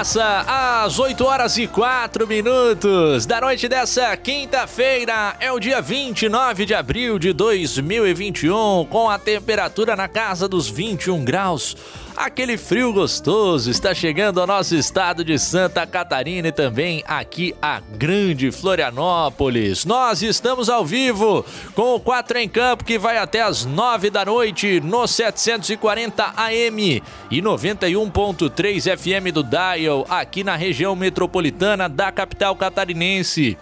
raça, às 8 horas e 4 minutos da noite dessa quinta-feira. É o dia 29 de abril de 2021, com a temperatura na casa dos 21 graus. Aquele frio gostoso está chegando ao nosso estado de Santa Catarina e também aqui a grande Florianópolis. Nós estamos ao vivo com o 4 em Campo que vai até as 9 da noite no 740 AM e 91.3 FM do Dial aqui na região metropolitana da capital catarinense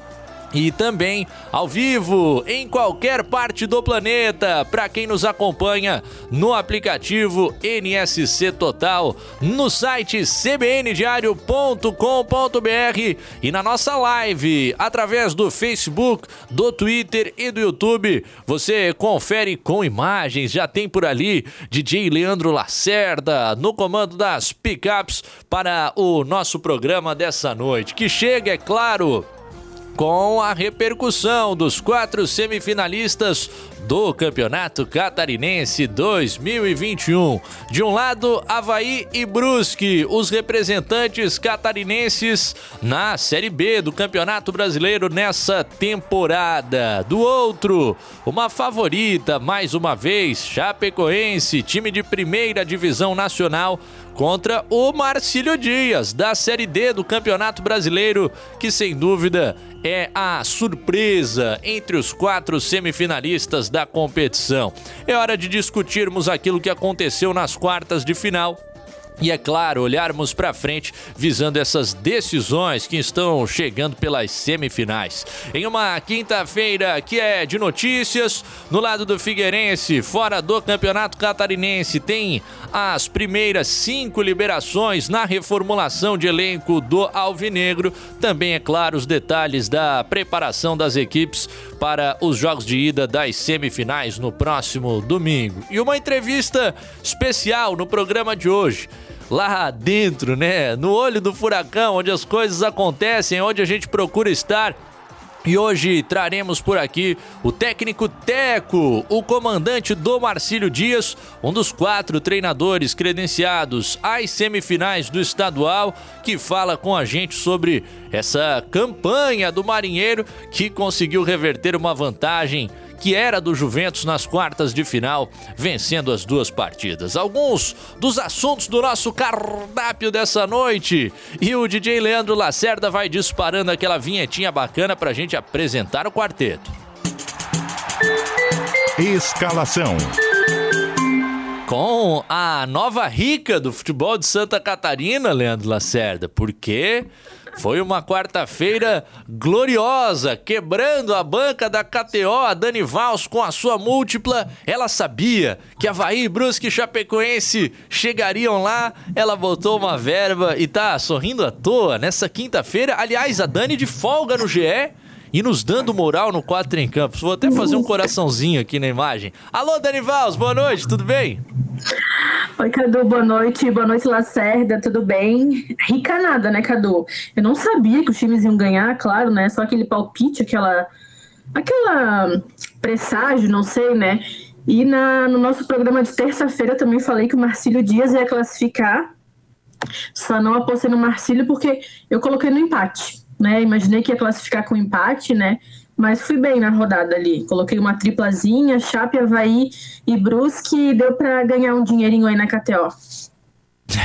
e também ao vivo em qualquer parte do planeta para quem nos acompanha no aplicativo NSC Total, no site cbndiario.com.br e na nossa live através do Facebook, do Twitter e do YouTube. Você confere com imagens, já tem por ali DJ Leandro Lacerda no comando das pickups para o nosso programa dessa noite, que chega, é claro, com a repercussão dos quatro semifinalistas do Campeonato Catarinense 2021. De um lado, Havaí e Brusque, os representantes catarinenses na Série B do Campeonato Brasileiro nessa temporada. Do outro, uma favorita, mais uma vez, Chapecoense, time de primeira divisão nacional contra o Marcílio Dias, da Série D do Campeonato Brasileiro, que sem dúvida é a surpresa entre os quatro semifinalistas da competição. É hora de discutirmos aquilo que aconteceu nas quartas de final e é claro, olharmos para frente visando essas decisões que estão chegando pelas semifinais. Em uma quinta-feira que é de notícias, no lado do Figueirense, fora do Campeonato Catarinense, tem as primeiras cinco liberações na reformulação de elenco do Alvinegro. Também, é claro, os detalhes da preparação das equipes para os jogos de ida das semifinais no próximo domingo. E uma entrevista especial no programa de hoje lá dentro, né? No olho do furacão, onde as coisas acontecem, onde a gente procura estar. E hoje traremos por aqui o técnico Teco, o comandante do Marcílio Dias, um dos quatro treinadores credenciados às semifinais do estadual, que fala com a gente sobre essa campanha do Marinheiro que conseguiu reverter uma vantagem que era do Juventus nas quartas de final, vencendo as duas partidas. Alguns dos assuntos do nosso cardápio dessa noite. E o DJ Leandro Lacerda vai disparando aquela vinhetinha bacana pra gente apresentar o quarteto. Escalação com a nova rica do futebol de Santa Catarina, Leandro Lacerda, porque foi uma quarta-feira gloriosa, quebrando a banca da KTO, a Dani Vals com a sua múltipla. Ela sabia que Havaí, Brusque e Chapecoense chegariam lá. Ela botou uma verba e tá sorrindo à toa nessa quinta-feira. Aliás, a Dani de folga no GE e nos dando moral no 4 em Campos. Vou até fazer um coraçãozinho aqui na imagem. Alô, Dani Vals, boa noite, tudo bem? Oi, Cadu, boa noite. Boa noite, Lacerda, tudo bem? Rica nada, né, Cadu? Eu não sabia que os times iam ganhar, claro, né? Só aquele palpite, aquela. aquela presságio, não sei, né? E na, no nosso programa de terça-feira eu também falei que o Marcílio Dias ia classificar. Só não apostei no Marcílio porque eu coloquei no empate, né? Imaginei que ia classificar com empate, né? mas fui bem na rodada ali. Coloquei uma triplazinha, Chape, Havaí e Brusque e deu para ganhar um dinheirinho aí na KTO.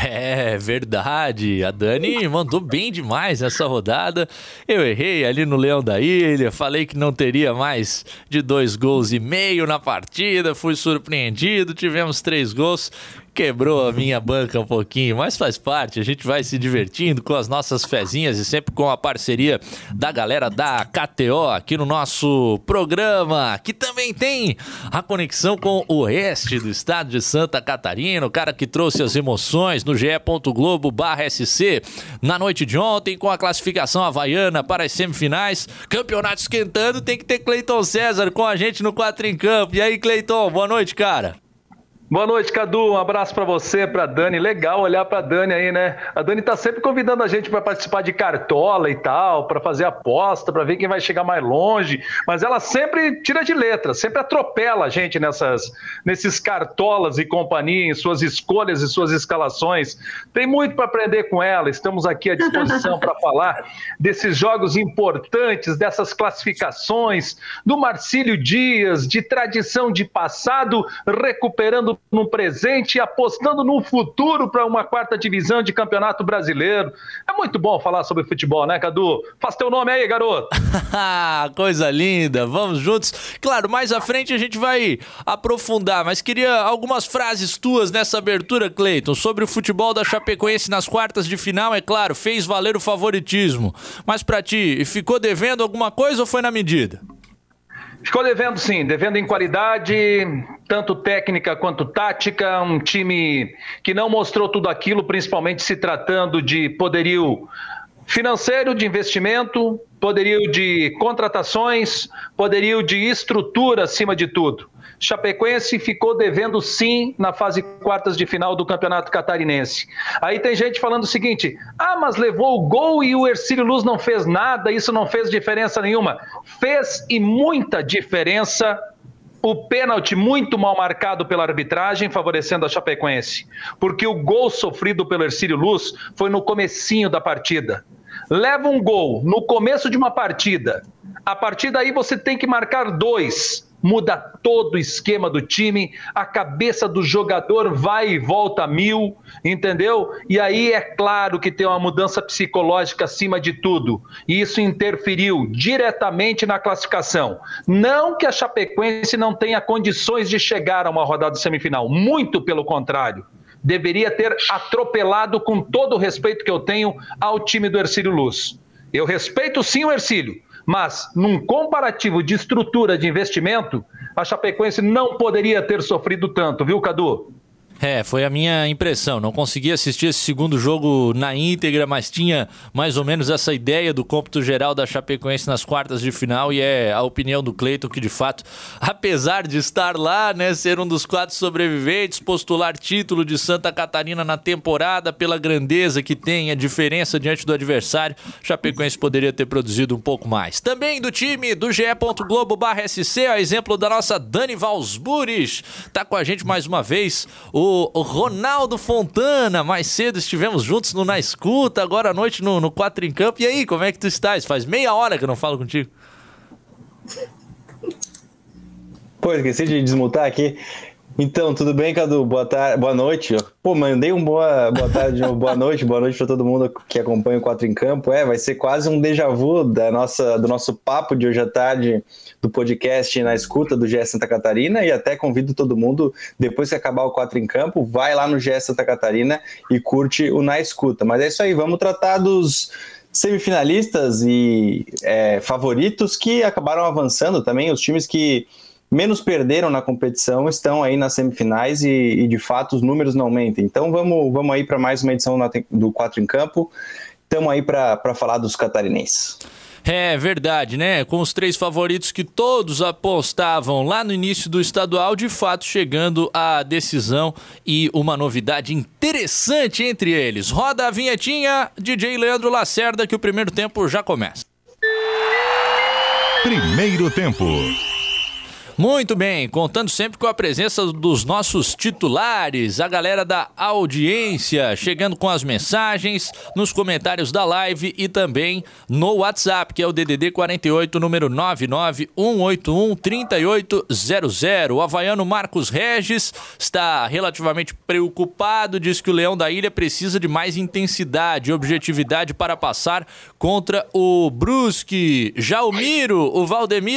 É verdade, a Dani mandou bem demais nessa rodada. Eu errei ali no Leão da Ilha, falei que não teria mais de dois gols e meio na partida, fui surpreendido, tivemos três gols quebrou a minha banca um pouquinho, mas faz parte. A gente vai se divertindo com as nossas fezinhas e sempre com a parceria da galera da KTO aqui no nosso programa, que também tem a conexão com o oeste do estado de Santa Catarina, o cara que trouxe as emoções no ge.globo/sc na noite de ontem com a classificação havaiana para as semifinais. Campeonato esquentando, tem que ter Cleiton César com a gente no 4 em campo. E aí, Cleiton, boa noite, cara. Boa noite, Cadu. Um abraço para você, para Dani. Legal olhar para Dani aí, né? A Dani tá sempre convidando a gente para participar de cartola e tal, para fazer aposta, para ver quem vai chegar mais longe. Mas ela sempre tira de letra, sempre atropela a gente nessas, nesses cartolas e companhia, em suas escolhas e suas escalações. Tem muito para aprender com ela. Estamos aqui à disposição para falar desses jogos importantes, dessas classificações, do Marcílio Dias, de tradição de passado, recuperando no presente e apostando no futuro para uma quarta divisão de campeonato brasileiro. É muito bom falar sobre futebol, né, Cadu? Faz teu nome aí, garoto. Coisa linda, vamos juntos. Claro, mais à frente a gente vai aprofundar, mas queria algumas frases tuas nessa abertura, Cleiton, sobre o futebol da Chapecoense nas quartas de final, é claro, fez valer o favoritismo. Mas para ti, ficou devendo alguma coisa ou foi na medida? Ficou devendo sim, devendo em qualidade, tanto técnica quanto tática, um time que não mostrou tudo aquilo, principalmente se tratando de poderio financeiro de investimento, poderio de contratações, poderio de estrutura acima de tudo. Chapecoense ficou devendo sim na fase quartas de final do Campeonato Catarinense. Aí tem gente falando o seguinte: ah, mas levou o gol e o Ercílio Luz não fez nada, isso não fez diferença nenhuma. Fez e muita diferença o pênalti muito mal marcado pela arbitragem, favorecendo a Chapecoense. Porque o gol sofrido pelo Ercílio Luz foi no comecinho da partida. Leva um gol no começo de uma partida. A partir daí você tem que marcar dois muda todo o esquema do time, a cabeça do jogador vai e volta mil, entendeu? E aí é claro que tem uma mudança psicológica acima de tudo. E isso interferiu diretamente na classificação. Não que a Chapecoense não tenha condições de chegar a uma rodada semifinal, muito pelo contrário deveria ter atropelado com todo o respeito que eu tenho ao time do Ercílio Luz. Eu respeito sim o Ercílio, mas, num comparativo de estrutura de investimento, a Chapecoense não poderia ter sofrido tanto, viu, Cadu? É, foi a minha impressão. Não consegui assistir esse segundo jogo na íntegra, mas tinha mais ou menos essa ideia do cômputo geral da Chapecoense nas quartas de final e é a opinião do Cleiton que, de fato, apesar de estar lá, né, ser um dos quatro sobreviventes, postular título de Santa Catarina na temporada pela grandeza que tem, a diferença diante do adversário, Chapecoense poderia ter produzido um pouco mais. Também do time do GE. Globo SC, a exemplo da nossa Dani Valsburis, tá com a gente mais uma vez. O Ronaldo Fontana. Mais cedo estivemos juntos no Na Escuta, agora à noite no, no Quatro em Campo. E aí, como é que tu estás? Faz meia hora que eu não falo contigo. Pô, esqueci de desmutar aqui. Então, tudo bem, Cadu? Boa tarde, boa noite. Pô, mandei um boa, boa tarde, boa noite, boa noite para todo mundo que acompanha o Quatro em Campo. É, vai ser quase um déjà vu da nossa, do nosso papo de hoje à tarde do podcast na escuta do GS Santa Catarina e até convido todo mundo, depois que acabar o Quatro em Campo, vai lá no GS Santa Catarina e curte o Na Escuta. Mas é isso aí, vamos tratar dos semifinalistas e é, favoritos que acabaram avançando também, os times que menos perderam na competição estão aí nas semifinais e, e de fato os números não aumentam. Então vamos, vamos aí para mais uma edição do 4 em Campo. Estamos aí para falar dos catarinenses. É verdade, né? Com os três favoritos que todos apostavam lá no início do estadual, de fato chegando à decisão e uma novidade interessante entre eles. Roda a vinhetinha, DJ Leandro Lacerda, que o primeiro tempo já começa. Primeiro tempo. Muito bem, contando sempre com a presença dos nossos titulares, a galera da audiência, chegando com as mensagens nos comentários da live e também no WhatsApp, que é o DDD 48, número 991813800. O havaiano Marcos Regis está relativamente preocupado, diz que o Leão da Ilha precisa de mais intensidade e objetividade para passar contra o Brusque. Já o Miro, o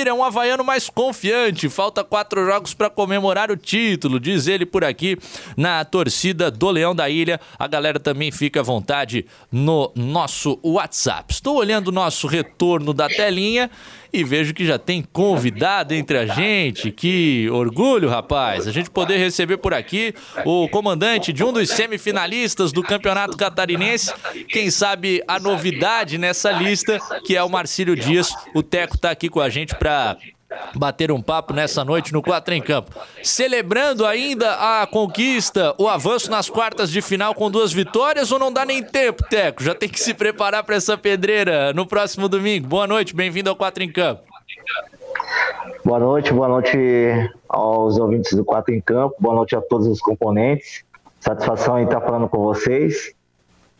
é um havaiano mais confiante. Falta quatro jogos para comemorar o título, diz ele por aqui na torcida do Leão da Ilha. A galera também fica à vontade no nosso WhatsApp. Estou olhando o nosso retorno da telinha e vejo que já tem convidado entre a gente. Que orgulho, rapaz. A gente poder receber por aqui o comandante de um dos semifinalistas do Campeonato Catarinense. Quem sabe a novidade nessa lista, que é o Marcílio Dias. O Teco está aqui com a gente para bater um papo nessa noite no 4 em Campo. Celebrando ainda a conquista, o avanço nas quartas de final com duas vitórias ou não dá nem tempo, Teco? Já tem que se preparar para essa pedreira no próximo domingo. Boa noite, bem-vindo ao 4 em Campo. Boa noite, boa noite aos ouvintes do 4 em Campo, boa noite a todos os componentes. Satisfação em estar falando com vocês.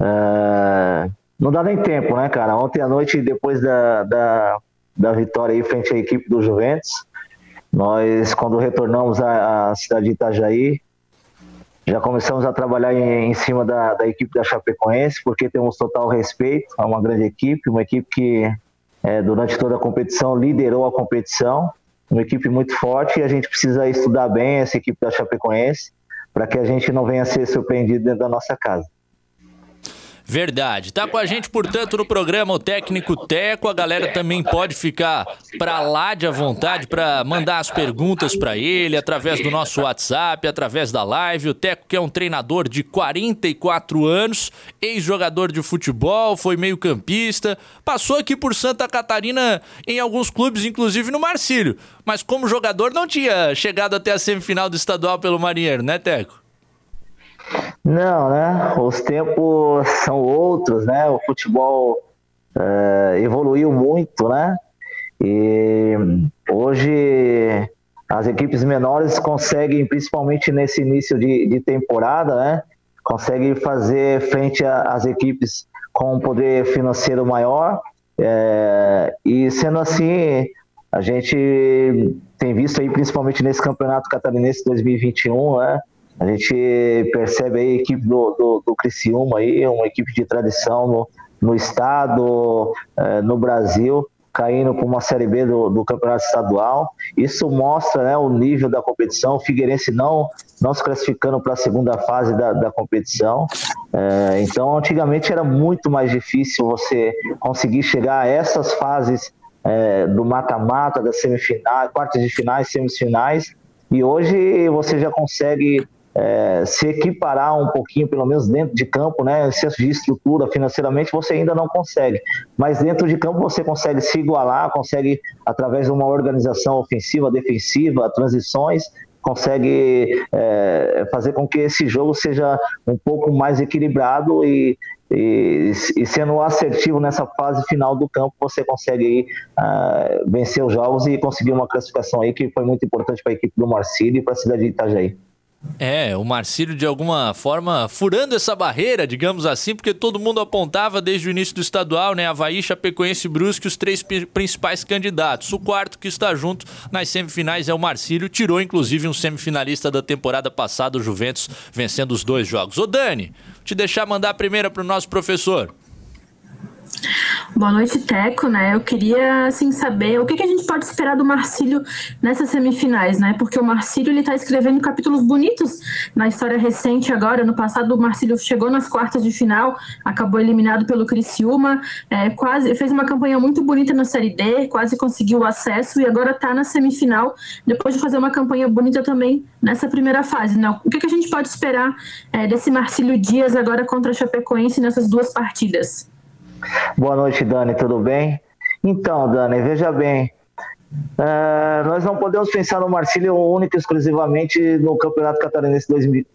Uh, não dá nem tempo, né, cara? Ontem à noite, depois da, da da vitória aí frente à equipe do Juventus. Nós, quando retornamos à, à cidade de Itajaí, já começamos a trabalhar em, em cima da, da, equipe da Chapecoense, porque temos total respeito a uma grande equipe, uma equipe que é, durante toda a competição liderou a competição, uma equipe muito forte e a gente precisa estudar bem essa equipe da Chapecoense para que a gente não venha a ser surpreendido dentro da nossa casa. Verdade. Tá com a gente, portanto, no programa o técnico Teco. A galera também pode ficar para lá de à vontade para mandar as perguntas para ele através do nosso WhatsApp, através da live. O Teco que é um treinador de 44 anos, ex-jogador de futebol, foi meio-campista, passou aqui por Santa Catarina em alguns clubes, inclusive no Marcílio. Mas como jogador não tinha chegado até a semifinal do estadual pelo Marinheiro, né, Teco? Não, né? Os tempos são outros, né? O futebol é, evoluiu muito, né? E hoje as equipes menores conseguem, principalmente nesse início de, de temporada, né? Conseguem fazer frente às equipes com um poder financeiro maior. É, e sendo assim, a gente tem visto aí, principalmente nesse campeonato catarinense 2021, né? A gente percebe aí a equipe do, do, do Criciúma aí, uma equipe de tradição no, no estado, eh, no Brasil, caindo para uma Série B do, do, Campeonato Estadual. Isso mostra né, o nível da competição. O Figueirense não, não se classificando para a segunda fase da, da competição. Eh, então, antigamente era muito mais difícil você conseguir chegar a essas fases eh, do mata-mata, das semifinais, quartas de finais, semifinais. E hoje você já consegue é, se equiparar um pouquinho, pelo menos dentro de campo, né? Excesso de estrutura financeiramente você ainda não consegue, mas dentro de campo você consegue se igualar, consegue através de uma organização ofensiva, defensiva, transições, consegue é, fazer com que esse jogo seja um pouco mais equilibrado e, e, e, sendo assertivo nessa fase final do campo, você consegue uh, vencer os jogos e conseguir uma classificação aí que foi muito importante para a equipe do Marcílio e para a cidade de Itajaí. É, o Marcílio de alguma forma furando essa barreira, digamos assim, porque todo mundo apontava desde o início do estadual, né? Havaí, Chapecoense e Brusque, os três principais candidatos. O quarto que está junto nas semifinais é o Marcílio, tirou inclusive um semifinalista da temporada passada, o Juventus, vencendo os dois jogos. Ô Dani, te deixar mandar a primeira para o nosso professor. Boa noite, Teco, né? Eu queria, assim, saber o que, que a gente pode esperar do Marcílio nessas semifinais, né? Porque o Marcílio, ele tá escrevendo capítulos bonitos na história recente agora. No passado, o Marcílio chegou nas quartas de final, acabou eliminado pelo Criciúma, é, quase, fez uma campanha muito bonita na Série D, quase conseguiu o acesso e agora tá na semifinal, depois de fazer uma campanha bonita também nessa primeira fase, né? O que, que a gente pode esperar é, desse Marcílio Dias agora contra a Chapecoense nessas duas partidas? Boa noite, Dani, tudo bem? Então, Dani, veja bem, é, nós não podemos pensar no Marcílio único e exclusivamente no Campeonato Catarinense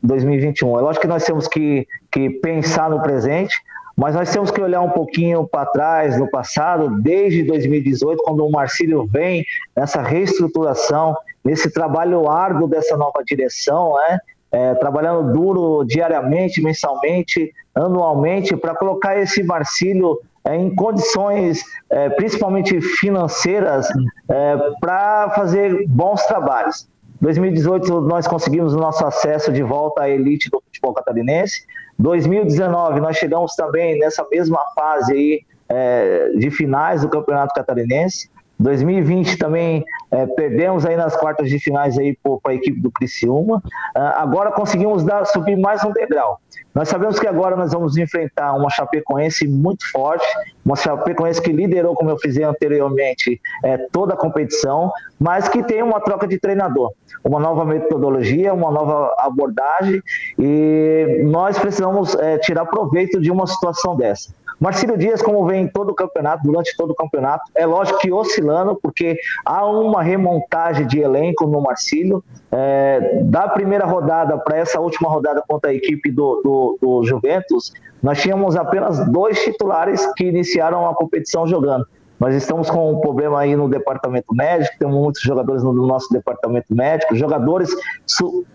2021. É lógico que nós temos que, que pensar no presente, mas nós temos que olhar um pouquinho para trás, no passado, desde 2018, quando o Marcílio vem nessa reestruturação, nesse trabalho árduo dessa nova direção, né? É, trabalhando duro diariamente, mensalmente, anualmente para colocar esse Marcílio é, em condições, é, principalmente financeiras, é, para fazer bons trabalhos. 2018 nós conseguimos o nosso acesso de volta à elite do futebol catarinense. 2019 nós chegamos também nessa mesma fase aí, é, de finais do campeonato catarinense. 2020 também é, perdemos aí nas quartas de finais aí para a equipe do Criciúma. Ah, agora conseguimos dar, subir mais um degrau. Nós sabemos que agora nós vamos enfrentar uma Chapecoense muito forte, uma Chapecoense que liderou, como eu fiz anteriormente, é, toda a competição, mas que tem uma troca de treinador, uma nova metodologia, uma nova abordagem, e nós precisamos é, tirar proveito de uma situação dessa. Marcílio Dias, como vem em todo o campeonato, durante todo o campeonato, é lógico que oscilando, porque há uma remontagem de elenco no Marcílio. É, da primeira rodada para essa última rodada contra a equipe do, do, do Juventus, nós tínhamos apenas dois titulares que iniciaram a competição jogando. Nós estamos com um problema aí no departamento médico, temos muitos jogadores no nosso departamento médico, jogadores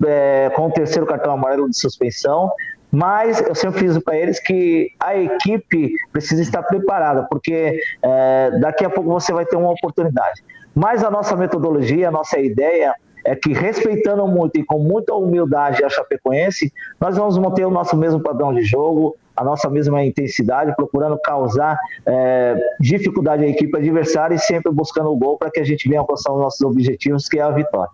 é, com o terceiro cartão amarelo de suspensão, mas eu sempre fiz para eles que a equipe precisa estar preparada, porque é, daqui a pouco você vai ter uma oportunidade. Mas a nossa metodologia, a nossa ideia é que respeitando muito e com muita humildade a Chapecoense, nós vamos manter o nosso mesmo padrão de jogo, a nossa mesma intensidade, procurando causar é, dificuldade à equipe adversária e sempre buscando o gol para que a gente venha alcançar os nossos objetivos, que é a vitória.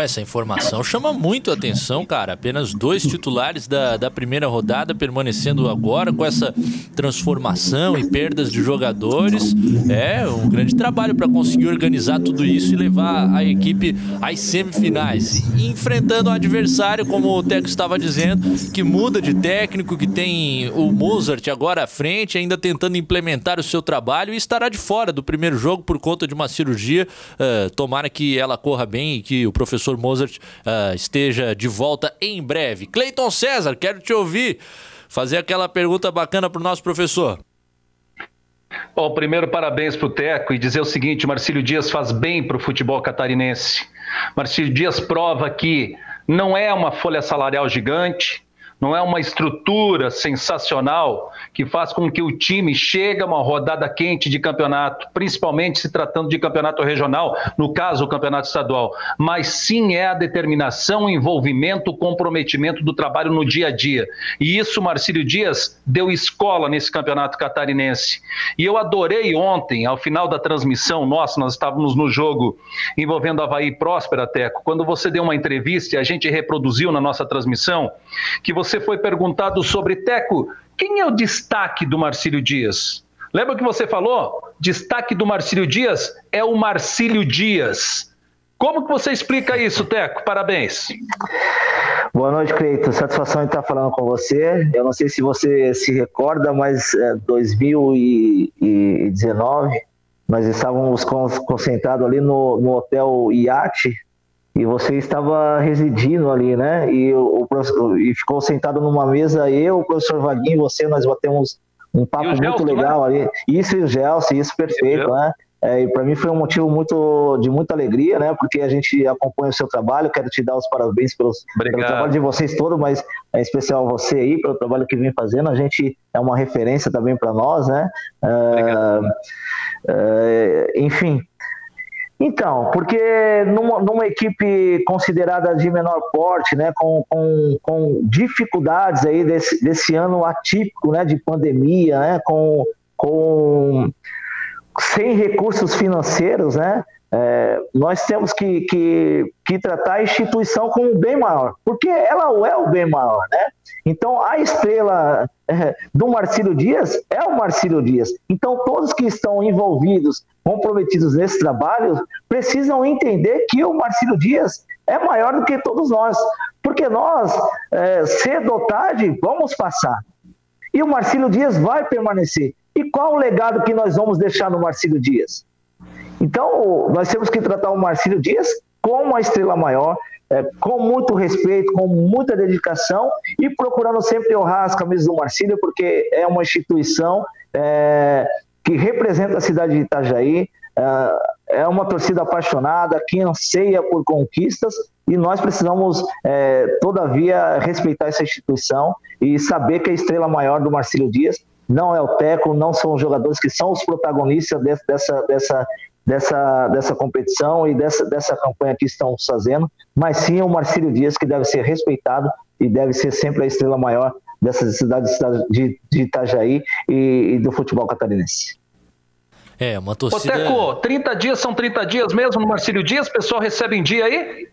Essa informação chama muito a atenção, cara. Apenas dois titulares da, da primeira rodada permanecendo agora com essa transformação e perdas de jogadores. É um grande trabalho para conseguir organizar tudo isso e levar a equipe às semifinais. E enfrentando o adversário, como o Teco estava dizendo, que muda de técnico, que tem o Mozart agora à frente, ainda tentando implementar o seu trabalho e estará de fora do primeiro jogo por conta de uma cirurgia. Uh, tomara que ela corra bem e que o professor Mozart uh, esteja de volta em breve. Cleiton César, quero te ouvir fazer aquela pergunta bacana para o nosso professor. Bom, primeiro parabéns para o Teco e dizer o seguinte: Marcílio Dias faz bem para o futebol catarinense. Marcílio Dias prova que não é uma folha salarial gigante, não é uma estrutura sensacional que faz com que o time chegue a uma rodada quente de campeonato, principalmente se tratando de campeonato regional, no caso o campeonato estadual, mas sim é a determinação, envolvimento, comprometimento do trabalho no dia a dia. E isso Marcílio Dias deu escola nesse campeonato catarinense. E eu adorei ontem, ao final da transmissão nossa, nós estávamos no jogo envolvendo Havaí Próspera, Teco, quando você deu uma entrevista e a gente reproduziu na nossa transmissão, que você foi perguntado sobre Teco, quem é o destaque do Marcílio Dias? Lembra que você falou? Destaque do Marcílio Dias é o Marcílio Dias. Como que você explica isso, Teco? Parabéns. Boa noite, Cleiton. Satisfação em estar falando com você. Eu não sei se você se recorda, mas é, 2019 nós estávamos concentrados ali no, no Hotel Iate, e você estava residindo ali, né? E, o, o e ficou sentado numa mesa, eu, o professor Vaguinho, você, nós batemos um papo muito Gelson, legal né? ali. Isso e o Gelson, isso perfeito, né? É, e para mim foi um motivo muito de muita alegria, né? Porque a gente acompanha o seu trabalho. Quero te dar os parabéns pelos, pelo trabalho de vocês todos, mas em especial você aí pelo trabalho que vem fazendo. A gente é uma referência também para nós, né? É, é, enfim, então, porque numa, numa, equipe considerada de menor porte, né, com, com, com dificuldades aí desse, desse ano atípico, né, de pandemia, né, com, com sem recursos financeiros, né, é, nós temos que, que, que, tratar a instituição como bem maior, porque ela é o bem maior, né? Então, a estrela é, do Marcílio Dias é o Marcílio Dias. Então, todos que estão envolvidos, comprometidos nesse trabalho, precisam entender que o Marcílio Dias é maior do que todos nós, porque nós, é, cedo ou tarde, vamos passar. E o Marcílio Dias vai permanecer. E qual o legado que nós vamos deixar no Marcílio Dias? Então, nós temos que tratar o Marcílio Dias como uma estrela maior, é, com muito respeito, com muita dedicação e procurando sempre honrar as camisas do Marcílio, porque é uma instituição é, que representa a cidade de Itajaí, é, é uma torcida apaixonada, que anseia por conquistas e nós precisamos, é, todavia, respeitar essa instituição e saber que a estrela maior do Marcílio Dias não é o Teco, não são os jogadores que são os protagonistas dessa, dessa, dessa, dessa competição e dessa, dessa campanha que estamos fazendo, mas sim o Marcílio Dias, que deve ser respeitado e deve ser sempre a estrela maior dessa cidade de, de Itajaí e, e do futebol catarinense. É, uma torcida. Ô, Teco, 30 dias são 30 dias mesmo no Marcílio Dias? O pessoal recebe em dia aí?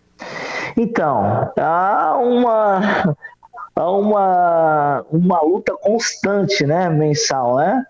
Então, há uma, há uma, uma luta constante, né, mensal, né?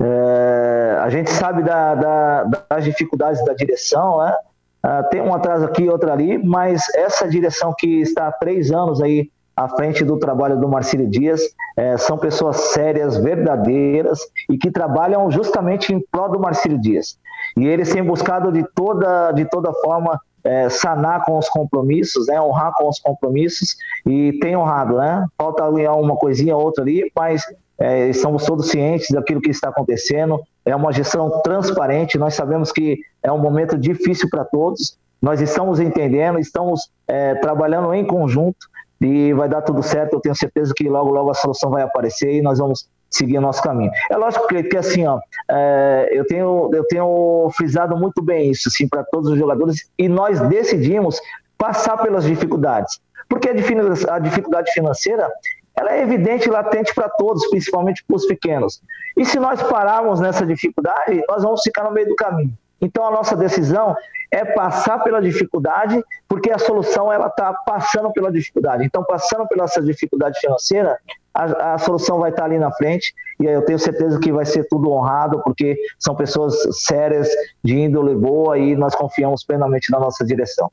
É, a gente sabe da, da, das dificuldades da direção, né? Ah, tem um atraso aqui, outro ali, mas essa direção que está há três anos aí à frente do trabalho do Marcílio Dias é, são pessoas sérias, verdadeiras e que trabalham justamente em prol do Marcílio Dias. E eles têm buscado de toda, de toda forma é, sanar com os compromissos, né, honrar com os compromissos e tem honrado, né? Falta uma coisinha outra ali, mas é, estamos todos cientes daquilo que está acontecendo. É uma gestão transparente. Nós sabemos que é um momento difícil para todos. Nós estamos entendendo, estamos é, trabalhando em conjunto e vai dar tudo certo. Eu tenho certeza que logo, logo a solução vai aparecer e nós vamos seguir o nosso caminho. É lógico que, que assim, ó, é, eu, tenho, eu tenho frisado muito bem isso, assim, para todos os jogadores e nós decidimos passar pelas dificuldades. Porque a dificuldade financeira ela é evidente e latente para todos, principalmente para os pequenos. E se nós pararmos nessa dificuldade, nós vamos ficar no meio do caminho. Então a nossa decisão é passar pela dificuldade, porque a solução ela está passando pela dificuldade. Então passando pela essa dificuldade financeira, a, a, solução vai estar tá ali na frente e eu tenho certeza que vai ser tudo honrado, porque são pessoas sérias, de índole boa e nós confiamos plenamente na nossa direção.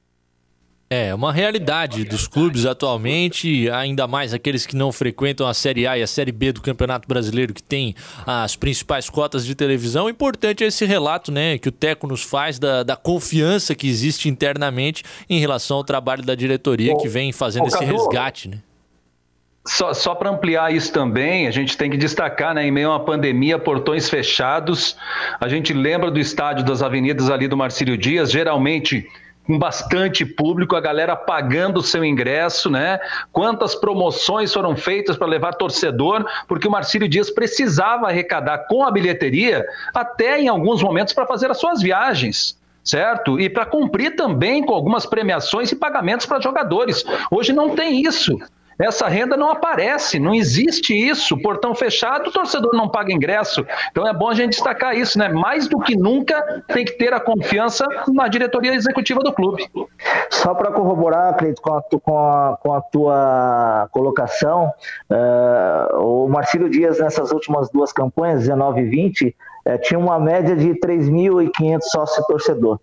É, uma realidade dos clubes atualmente, ainda mais aqueles que não frequentam a Série A e a Série B do Campeonato Brasileiro, que tem as principais cotas de televisão. Importante é esse relato, né, que o Teco nos faz da, da confiança que existe internamente em relação ao trabalho da diretoria que vem fazendo esse resgate, né? Só, só para ampliar isso também, a gente tem que destacar, né, em meio a uma pandemia, portões fechados. A gente lembra do estádio das avenidas ali do Marcílio Dias, geralmente com bastante público, a galera pagando o seu ingresso, né? Quantas promoções foram feitas para levar torcedor, porque o Marcílio Dias precisava arrecadar com a bilheteria até em alguns momentos para fazer as suas viagens certo? E para cumprir também com algumas premiações e pagamentos para jogadores. Hoje não tem isso. Essa renda não aparece, não existe isso. Portão fechado, o torcedor não paga ingresso. Então é bom a gente destacar isso, né? Mais do que nunca tem que ter a confiança na diretoria executiva do clube. Só para corroborar, Cleito, com a, com, a, com a tua colocação, uh, o Marcílio Dias, nessas últimas duas campanhas, 19 e 20, uh, tinha uma média de 3.500 sócios torcedor.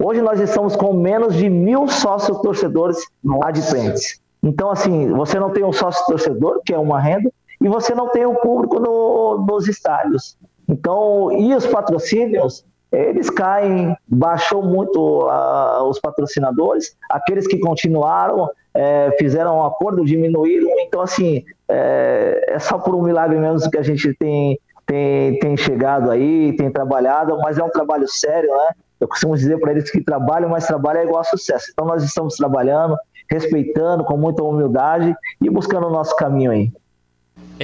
Hoje nós estamos com menos de mil sócios torcedores adimplentes. Então, assim, você não tem um sócio torcedor, que é uma renda, e você não tem o público no, nos estádios. Então, e os patrocínios, eles caem, baixou muito os patrocinadores, aqueles que continuaram, é, fizeram um acordo, diminuíram. Então, assim, é, é, só por um milagre mesmo que a gente tem, tem, tem chegado aí, tem trabalhado, mas é um trabalho sério, né? Eu costumo dizer para eles que trabalham, mas trabalho é igual a sucesso. Então, nós estamos trabalhando, respeitando, com muita humildade e buscando o nosso caminho aí.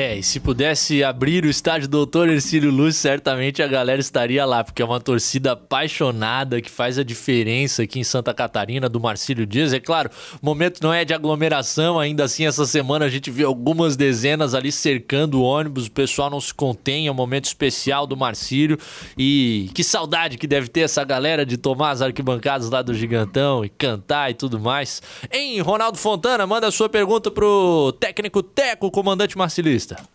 É, e se pudesse abrir o estádio Doutor Ercílio Luz, certamente a galera estaria lá, porque é uma torcida apaixonada que faz a diferença aqui em Santa Catarina, do Marcílio Dias. É claro, o momento não é de aglomeração, ainda assim, essa semana a gente viu algumas dezenas ali cercando o ônibus, o pessoal não se contém, é um momento especial do Marcílio. E que saudade que deve ter essa galera de tomar as arquibancadas lá do Gigantão e cantar e tudo mais. Em Ronaldo Fontana, manda a sua pergunta pro técnico Teco, comandante Marcílio.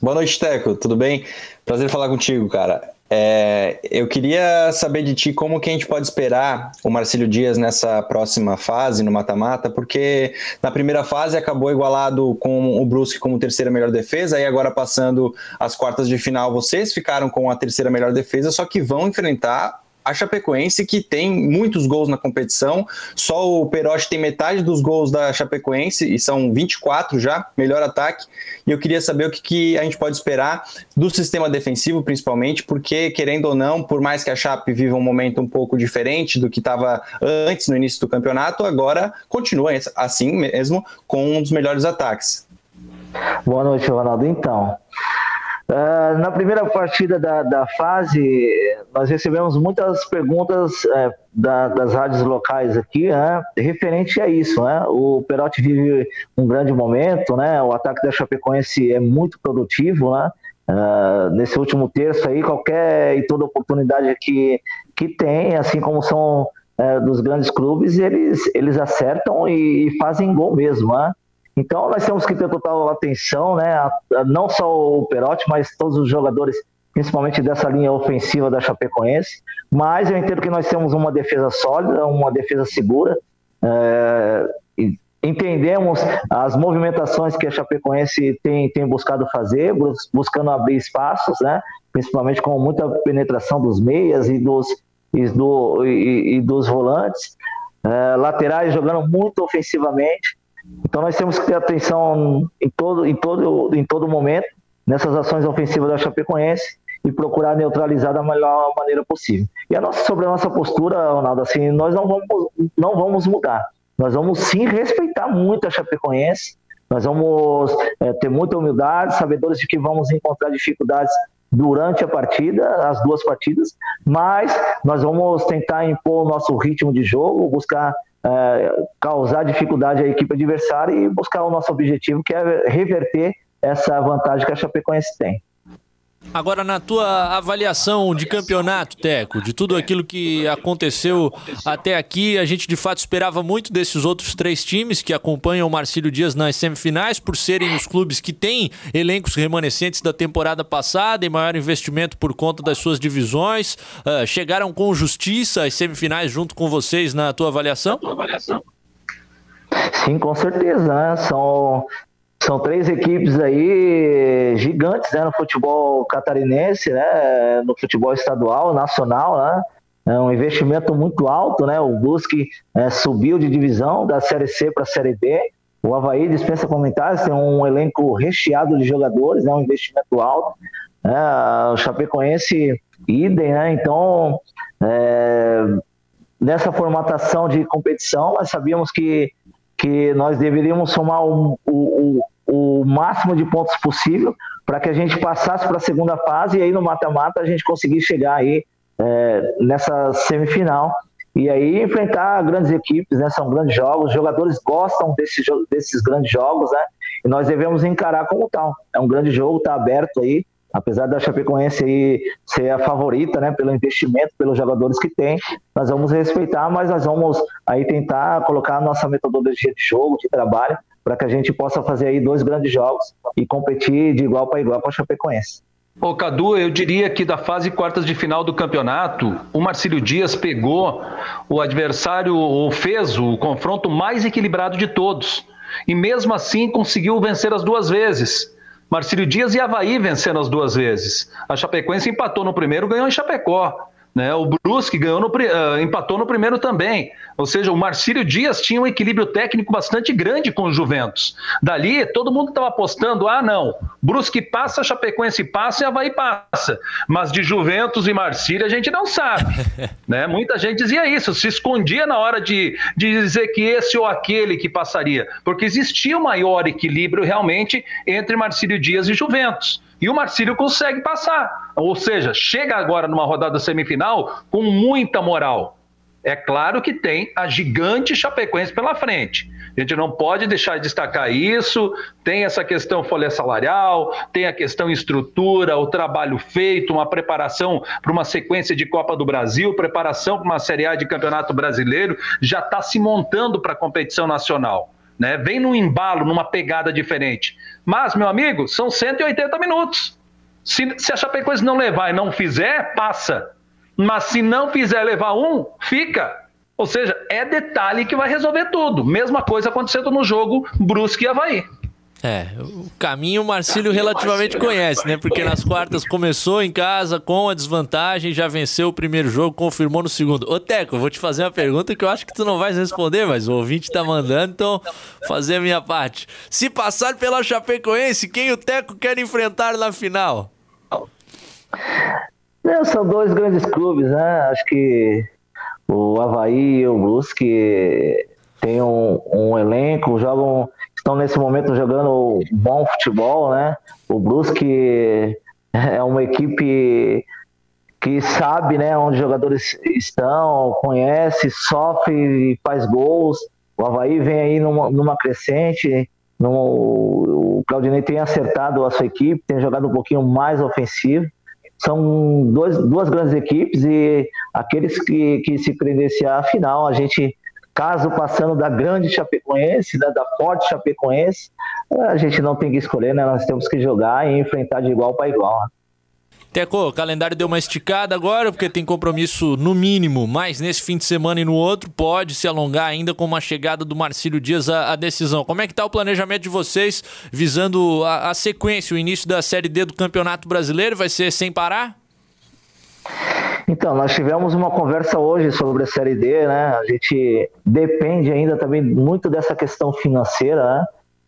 Boa noite, Teco. Tudo bem? Prazer falar contigo, cara. É, eu queria saber de ti como que a gente pode esperar o Marcílio Dias nessa próxima fase, no mata-mata, porque na primeira fase acabou igualado com o Brusque como terceira melhor defesa, e agora passando as quartas de final, vocês ficaram com a terceira melhor defesa, só que vão enfrentar a Chapecoense, que tem muitos gols na competição, só o Perotti tem metade dos gols da Chapecoense, e são 24 já, melhor ataque. E eu queria saber o que, que a gente pode esperar do sistema defensivo, principalmente, porque, querendo ou não, por mais que a Chape viva um momento um pouco diferente do que estava antes, no início do campeonato, agora continua assim mesmo, com um dos melhores ataques. Boa noite, Ronaldo. Então, Uh, na primeira partida da, da, fase, nós recebemos muitas perguntas uh, da, das rádios locais aqui, né, referente a isso. Né? O Perotti vive um grande momento, né? o ataque da Chapecoense é muito produtivo, né? uh, nesse último terço aí, qualquer e toda oportunidade que, que tem, assim como são uh, dos grandes clubes, eles, eles acertam e, e fazem gol mesmo, né? Então nós temos que ter total atenção, né? Não só o Perotti, mas todos os jogadores, principalmente dessa linha ofensiva da Chapecoense. Mas eu entendo que nós temos uma defesa sólida, uma defesa segura. É, entendemos as movimentações que a Chapecoense tem, tem buscado fazer, buscando abrir espaços, né? principalmente com muita penetração dos meias e dos, e, do, e, e dos volantes, é, laterais jogando muito ofensivamente. Então nós temos que ter atenção em todo, em todo, em todo momento nessas ações ofensivas da Chapecoense e procurar neutralizar da melhor maneira possível. E a nossa, sobre a nossa postura, Ronaldo, assim, nós não vamos, não vamos mudar. Nós vamos sim respeitar muito a Chapecoense, nós vamos é, ter muita humildade, sabedores de que vamos encontrar dificuldades durante a partida, as duas partidas, mas nós vamos tentar impor o nosso ritmo de jogo, buscar é, causar dificuldade à equipe adversária e buscar o nosso objetivo, que é reverter essa vantagem que a Chapecoense tem. Agora, na tua avaliação de campeonato, Teco, de tudo aquilo que aconteceu até aqui, a gente de fato esperava muito desses outros três times que acompanham o Marcílio Dias nas semifinais, por serem os clubes que têm elencos remanescentes da temporada passada e maior investimento por conta das suas divisões. Uh, chegaram com justiça às semifinais junto com vocês na tua avaliação? Sim, com certeza. Né? São são três equipes aí gigantes né, no futebol catarinense, né, no futebol estadual, nacional, né? É um investimento muito alto, né? O Brusque é, subiu de divisão da Série C para a Série B. O Havaí dispensa comentários, tem um elenco recheado de jogadores, né? Um investimento alto. Né? O Chapecoense, idem, né? Então, é, nessa formatação de competição, nós sabíamos que que nós deveríamos somar o, o, o máximo de pontos possível para que a gente passasse para a segunda fase e aí no mata-mata a gente conseguir chegar aí é, nessa semifinal e aí enfrentar grandes equipes, né? São grandes jogos, os jogadores gostam desse, desses grandes jogos, né? E nós devemos encarar como tal. É um grande jogo, está aberto aí apesar da Chapecoense aí ser a favorita, né, pelo investimento, pelos jogadores que tem, nós vamos respeitar, mas nós vamos aí tentar colocar a nossa metodologia de jogo, de trabalho, para que a gente possa fazer aí dois grandes jogos e competir de igual para igual com a Chapecoense. Ô Cadu, eu diria que da fase quartas de final do campeonato, o Marcílio Dias pegou o adversário, ou fez o confronto mais equilibrado de todos. E mesmo assim conseguiu vencer as duas vezes. Marcílio Dias e Havaí vencendo as duas vezes. A Chapecoense empatou no primeiro, ganhou em Chapecó. Né? O Brusque ganhou no, uh, empatou no primeiro também. Ou seja, o Marcílio Dias tinha um equilíbrio técnico bastante grande com o Juventus. Dali, todo mundo estava apostando: ah, não, Brusque passa, Chapecoense passa e Havaí passa. Mas de Juventus e Marcílio a gente não sabe. né? Muita gente dizia isso, se escondia na hora de, de dizer que esse ou aquele que passaria, porque existia o um maior equilíbrio realmente entre Marcílio Dias e Juventus. E o Marcílio consegue passar. Ou seja, chega agora numa rodada semifinal com muita moral. É claro que tem a gigante Chapecoense pela frente. A gente não pode deixar de destacar isso. Tem essa questão folha salarial, tem a questão estrutura, o trabalho feito, uma preparação para uma sequência de Copa do Brasil, preparação para uma Série A de Campeonato Brasileiro, já está se montando para a competição nacional né? Vem num embalo, numa pegada diferente. Mas, meu amigo, são 180 minutos. Se, se a Chapecoense não levar e não fizer, passa. Mas se não fizer levar um, fica. Ou seja, é detalhe que vai resolver tudo. Mesma coisa acontecendo no jogo Brusque e Havaí. É, o caminho o Marcílio relativamente conhece, né? Porque nas quartas começou em casa com a desvantagem, já venceu o primeiro jogo, confirmou no segundo. Ô Teco, vou te fazer uma pergunta que eu acho que tu não vais responder, mas o ouvinte tá mandando, então fazer a minha parte. Se passar pela Chapecoense, quem o Teco quer enfrentar na final? Não, são dois grandes clubes, né? Acho que o Havaí e o Brusque têm um, um elenco, jogam estão nesse momento jogando bom futebol, né? O Brusque é uma equipe que sabe, né, onde os jogadores estão, conhece, sofre e faz gols. O Havaí vem aí numa, numa crescente, no, o Claudinei tem acertado a sua equipe, tem jogado um pouquinho mais ofensivo. São dois, duas grandes equipes e aqueles que, que se credenciar à final, a gente, caso passando da grande Chapecoense, né, da forte Chapecoense, a gente não tem que escolher, né? Nós temos que jogar e enfrentar de igual para igual. Né? Teco, o calendário deu uma esticada agora, porque tem compromisso no mínimo, mas nesse fim de semana e no outro pode se alongar ainda com uma chegada do Marcílio Dias à, à decisão. Como é que tá o planejamento de vocês visando a, a, sequência, o início da Série D do Campeonato Brasileiro? Vai ser sem parar? Então, nós tivemos uma conversa hoje sobre a Série D, né? A gente depende ainda também muito dessa questão financeira, né?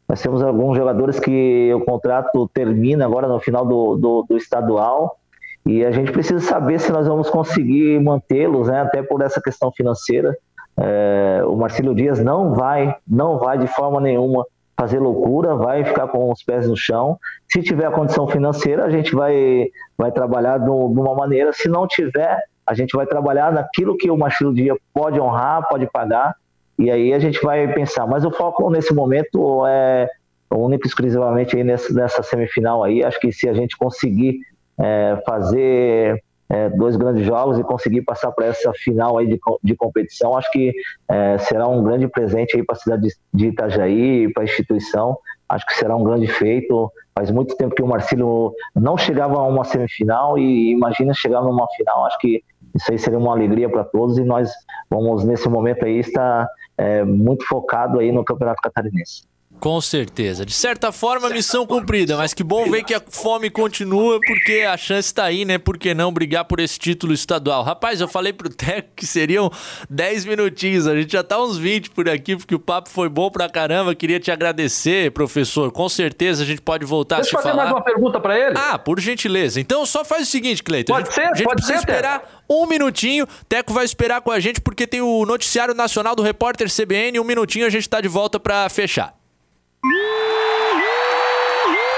Nós temos alguns jogadores que o contrato termina agora no final do, do, do estadual e a gente precisa saber se nós vamos conseguir mantê-los, né, até por essa questão financeira. É, o Marcelo Dias não vai, não vai de forma nenhuma fazer loucura, vai ficar com os pés no chão. Se tiver a condição financeira, a gente vai, vai trabalhar de uma maneira. Se não tiver, a gente vai trabalhar naquilo que o Marcelo Dias pode honrar, pode pagar e aí a gente vai pensar, mas o foco nesse momento é único exclusivamente aí nessa, nessa semifinal aí. Acho que se a gente conseguir é, fazer é, dois grandes jogos e conseguir passar para essa final aí de, de competição, acho que é, será um grande presente aí para a cidade de Itajaí, para a instituição. Acho que será um grande feito. Faz muito tempo que o Marcelo não chegava a uma semifinal e imagina chegar numa final. Acho que isso aí seria uma alegria para todos e nós vamos nesse momento aí estar é, muito focado aí no Campeonato Catarinense. Com certeza. De certa forma, missão cumprida, mas que bom ver que a fome continua, porque a chance tá aí, né? Por que não brigar por esse título estadual? Rapaz, eu falei pro Teco que seriam 10 minutinhos, a gente já tá uns 20 por aqui, porque o papo foi bom pra caramba. Queria te agradecer, professor. Com certeza a gente pode voltar Deixa a te falar. fazer mais uma pergunta para ele? Ah, por gentileza. Então só faz o seguinte, Cleiton. Pode a gente, ser, a gente pode precisa ser, esperar Teco. um minutinho. Teco vai esperar com a gente, porque tem o noticiário nacional do repórter CBN. Um minutinho a gente tá de volta para fechar.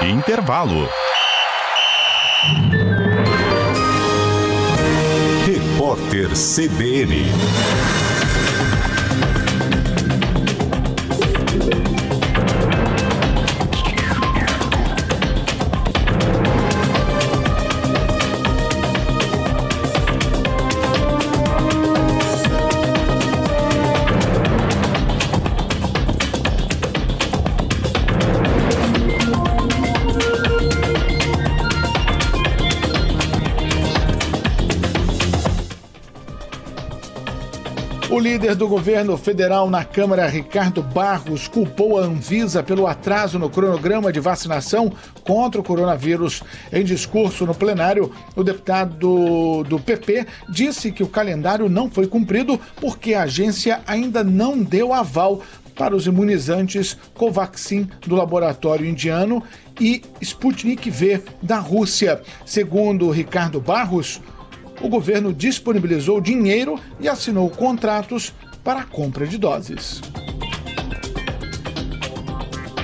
Intervalo. Repórter CBN. Líder do governo federal na Câmara, Ricardo Barros, culpou a Anvisa pelo atraso no cronograma de vacinação contra o coronavírus. Em discurso no plenário, o deputado do PP disse que o calendário não foi cumprido porque a agência ainda não deu aval para os imunizantes Covaxin do laboratório indiano e Sputnik V da Rússia. Segundo Ricardo Barros, o governo disponibilizou dinheiro e assinou contratos para a compra de doses.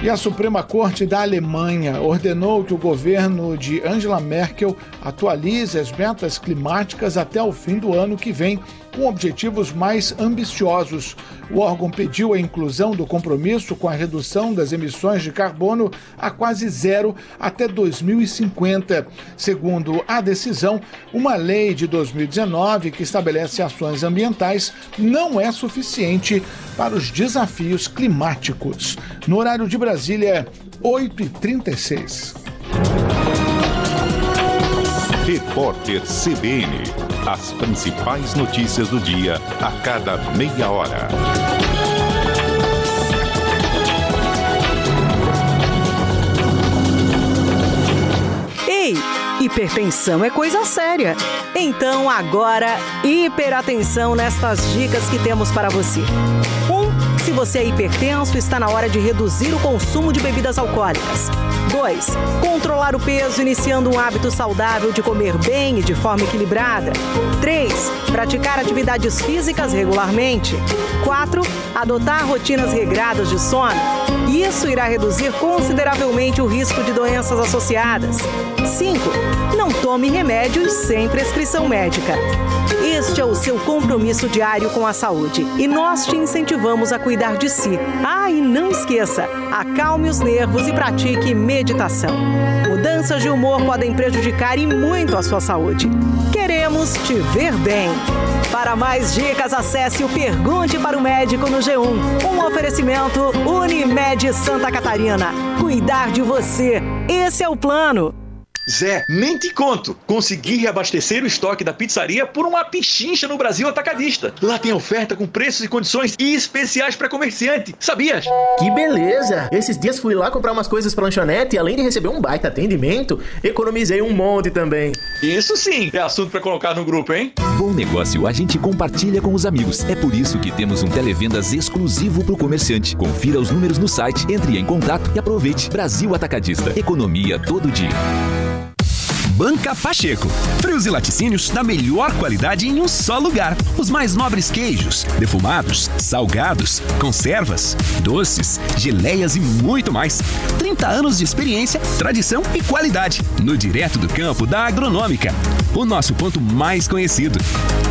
E a Suprema Corte da Alemanha ordenou que o governo de Angela Merkel atualize as metas climáticas até o fim do ano que vem, com objetivos mais ambiciosos. O órgão pediu a inclusão do compromisso com a redução das emissões de carbono a quase zero até 2050. Segundo a decisão, uma lei de 2019 que estabelece ações ambientais não é suficiente para os desafios climáticos. No horário de Brasília, 8h36. Repórter CBN. As principais notícias do dia a cada meia hora. Ei, hipertensão é coisa séria. Então agora, hiperatenção nestas dicas que temos para você. 1. Se você é hipertenso, está na hora de reduzir o consumo de bebidas alcoólicas. 2. Controlar o peso iniciando um hábito saudável de comer bem e de forma equilibrada. 3. Praticar atividades físicas regularmente. 4. Adotar rotinas regradas de sono. Isso irá reduzir consideravelmente o risco de doenças associadas. 5. Não tome remédios sem prescrição médica. Este é o seu compromisso diário com a saúde e nós te incentivamos a cuidar de si. Ah, e não esqueça, acalme os nervos e pratique meditação. Mudanças de humor podem prejudicar e muito a sua saúde. Queremos te ver bem. Para mais dicas, acesse o Pergunte para o Médico no G1. Um oferecimento Unimed Santa Catarina. Cuidar de você. Esse é o plano. Zé, nem te conto. Consegui reabastecer o estoque da pizzaria por uma pichincha no Brasil Atacadista. Lá tem oferta com preços e condições especiais para comerciante. Sabias? Que beleza! Esses dias fui lá comprar umas coisas pra lanchonete e além de receber um baita atendimento, economizei um monte também. Isso sim, é assunto para colocar no grupo, hein? Bom negócio a gente compartilha com os amigos. É por isso que temos um televendas exclusivo pro comerciante. Confira os números no site, entre em contato e aproveite. Brasil Atacadista. Economia todo dia. Banca Pacheco. Frios e laticínios da melhor qualidade em um só lugar. Os mais nobres queijos, defumados, salgados, conservas, doces, geleias e muito mais. 30 anos de experiência, tradição e qualidade. No direto do campo da Agronômica. O nosso ponto mais conhecido.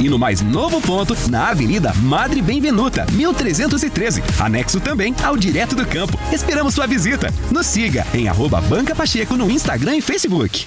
E no mais novo ponto, na Avenida Madre Benvenuta, 1313. Anexo também ao Direto do Campo. Esperamos sua visita. Nos siga em arroba Banca Pacheco no Instagram e Facebook.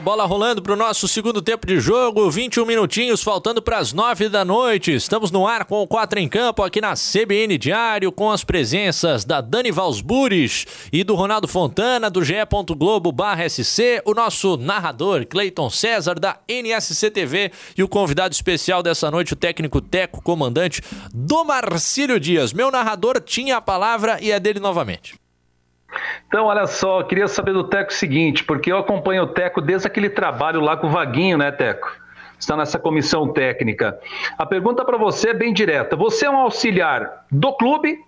Bola rolando pro nosso segundo tempo de jogo, 21 minutinhos faltando para as 9 da noite. Estamos no ar com o 4 em campo aqui na CBN Diário com as presenças da Dani Valsburis e do Ronaldo Fontana do GE. Globo SC, o nosso narrador Cleiton César da NSC TV e o convidado especial dessa noite, o técnico Teco, comandante do Marcílio Dias. Meu narrador tinha a palavra e é dele novamente. Então, olha só, queria saber do Teco o seguinte, porque eu acompanho o Teco desde aquele trabalho lá com o Vaguinho, né, Teco? Está nessa comissão técnica. A pergunta para você é bem direta. Você é um auxiliar do clube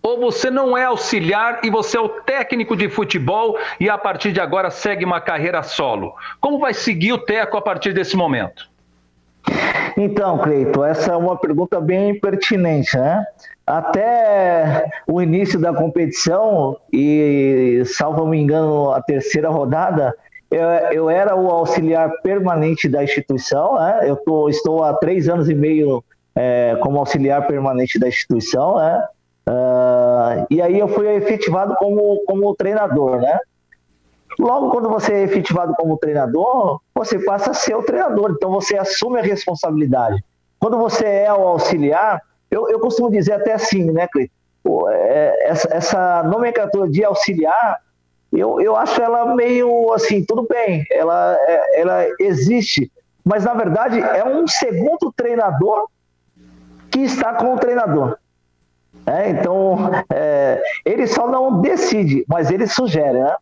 ou você não é auxiliar e você é o técnico de futebol e a partir de agora segue uma carreira solo? Como vai seguir o Teco a partir desse momento? Então, Cleito, essa é uma pergunta bem pertinente, né? Até o início da competição, e salvo me engano, a terceira rodada, eu, eu era o auxiliar permanente da instituição, né? Eu tô, estou há três anos e meio é, como auxiliar permanente da instituição, né? Uh, e aí eu fui efetivado como, como treinador, né? Logo quando você é efetivado como treinador, você passa a ser o treinador, então você assume a responsabilidade. Quando você é o auxiliar, eu, eu costumo dizer até assim, né, Cleiton? É, essa, essa, nomenclatura de auxiliar, eu, eu acho ela meio assim, tudo bem, ela, é, ela existe, mas na verdade é um segundo treinador que está com o treinador. É, então, é, ele só não decide, mas ele sugere, né?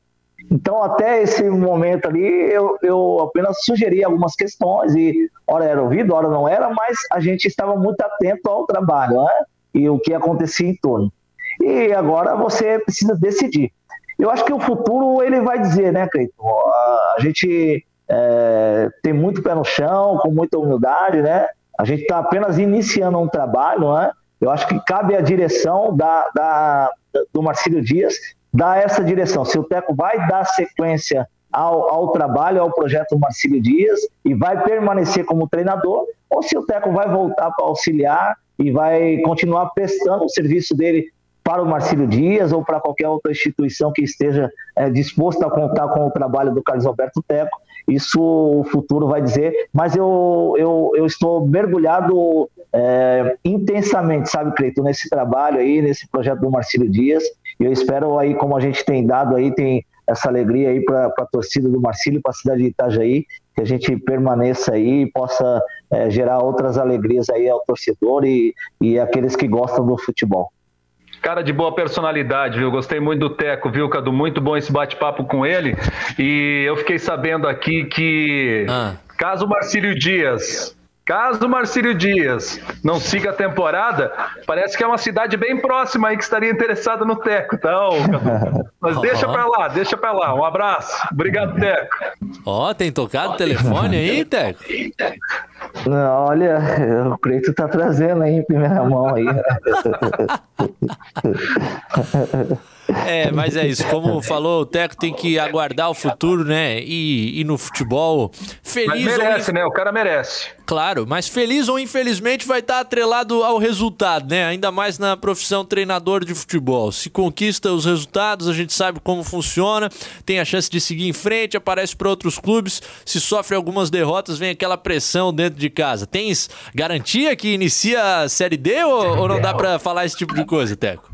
Então, até esse momento ali, eu, eu apenas sugeri algumas questões, e hora era ouvido, hora não era, mas a gente estava muito atento ao trabalho né? e o que acontecia em torno. E agora você precisa decidir. Eu acho que o futuro ele vai dizer, né, Cleiton? A gente é, tem muito pé no chão, com muita humildade, né? A gente está apenas iniciando um trabalho, né? Eu acho que cabe à direção da, da, do Marcílio Dias dar essa direção. Se o Teco vai dar sequência ao, ao trabalho, ao projeto Marcílio Dias e vai permanecer como treinador, ou se o Teco vai voltar para auxiliar e vai continuar prestando o serviço dele para o Marcílio Dias ou para qualquer outra instituição que esteja é, disposta a contar com o trabalho do Carlos Alberto Teco. Isso o futuro vai dizer, mas eu, eu, eu estou mergulhado é, intensamente, sabe, Cleiton, nesse trabalho aí, nesse projeto do Marcílio Dias, e eu espero aí, como a gente tem dado aí, tem essa alegria aí para a torcida do Marcílio, para a cidade de Itajaí, que a gente permaneça aí e possa é, gerar outras alegrias aí ao torcedor e, e aqueles que gostam do futebol. Cara de boa personalidade, viu? Gostei muito do Teco, viu, Cadu? Muito bom esse bate-papo com ele. E eu fiquei sabendo aqui que. Ah caso o Marcílio Dias Caso Marcílio Dias não siga a temporada, parece que é uma cidade bem próxima aí que estaria interessada no Teco, tá? Mas deixa pra lá, deixa pra lá. Um abraço. Obrigado, Teco. Ó, oh, tem tocado o telefone aí, Teco? Não, olha, o Preto tá trazendo aí em primeira mão aí. É, mas é isso. Como falou, o Teco tem que aguardar o futuro, né? E, e no futebol, feliz mas merece, ou... né? O cara merece. Claro, mas feliz ou infelizmente vai estar atrelado ao resultado, né? Ainda mais na profissão treinador de futebol. Se conquista os resultados, a gente sabe como funciona, tem a chance de seguir em frente, aparece para outros clubes. Se sofre algumas derrotas, vem aquela pressão dentro de casa. Tens garantia que inicia a Série D ou, ou não dá para falar esse tipo de coisa, Teco?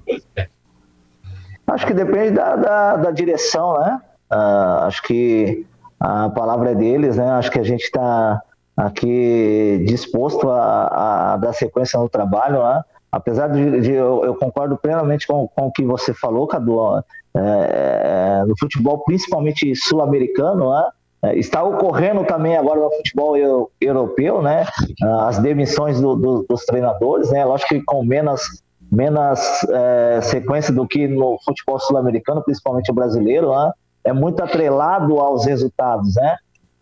Acho que depende da, da, da direção, né? Uh, acho que a palavra é deles, né? Acho que a gente está aqui disposto a, a, dar sequência no trabalho, né? Apesar de, de eu, eu, concordo plenamente com, com o que você falou, Cadu, é, é, no futebol, principalmente sul-americano, né? É, está ocorrendo também agora no futebol europeu, né? As demissões do, do, dos treinadores, né? Lógico que com menos menos é, sequência do que no futebol sul-americano, principalmente o brasileiro, né? é muito atrelado aos resultados, né?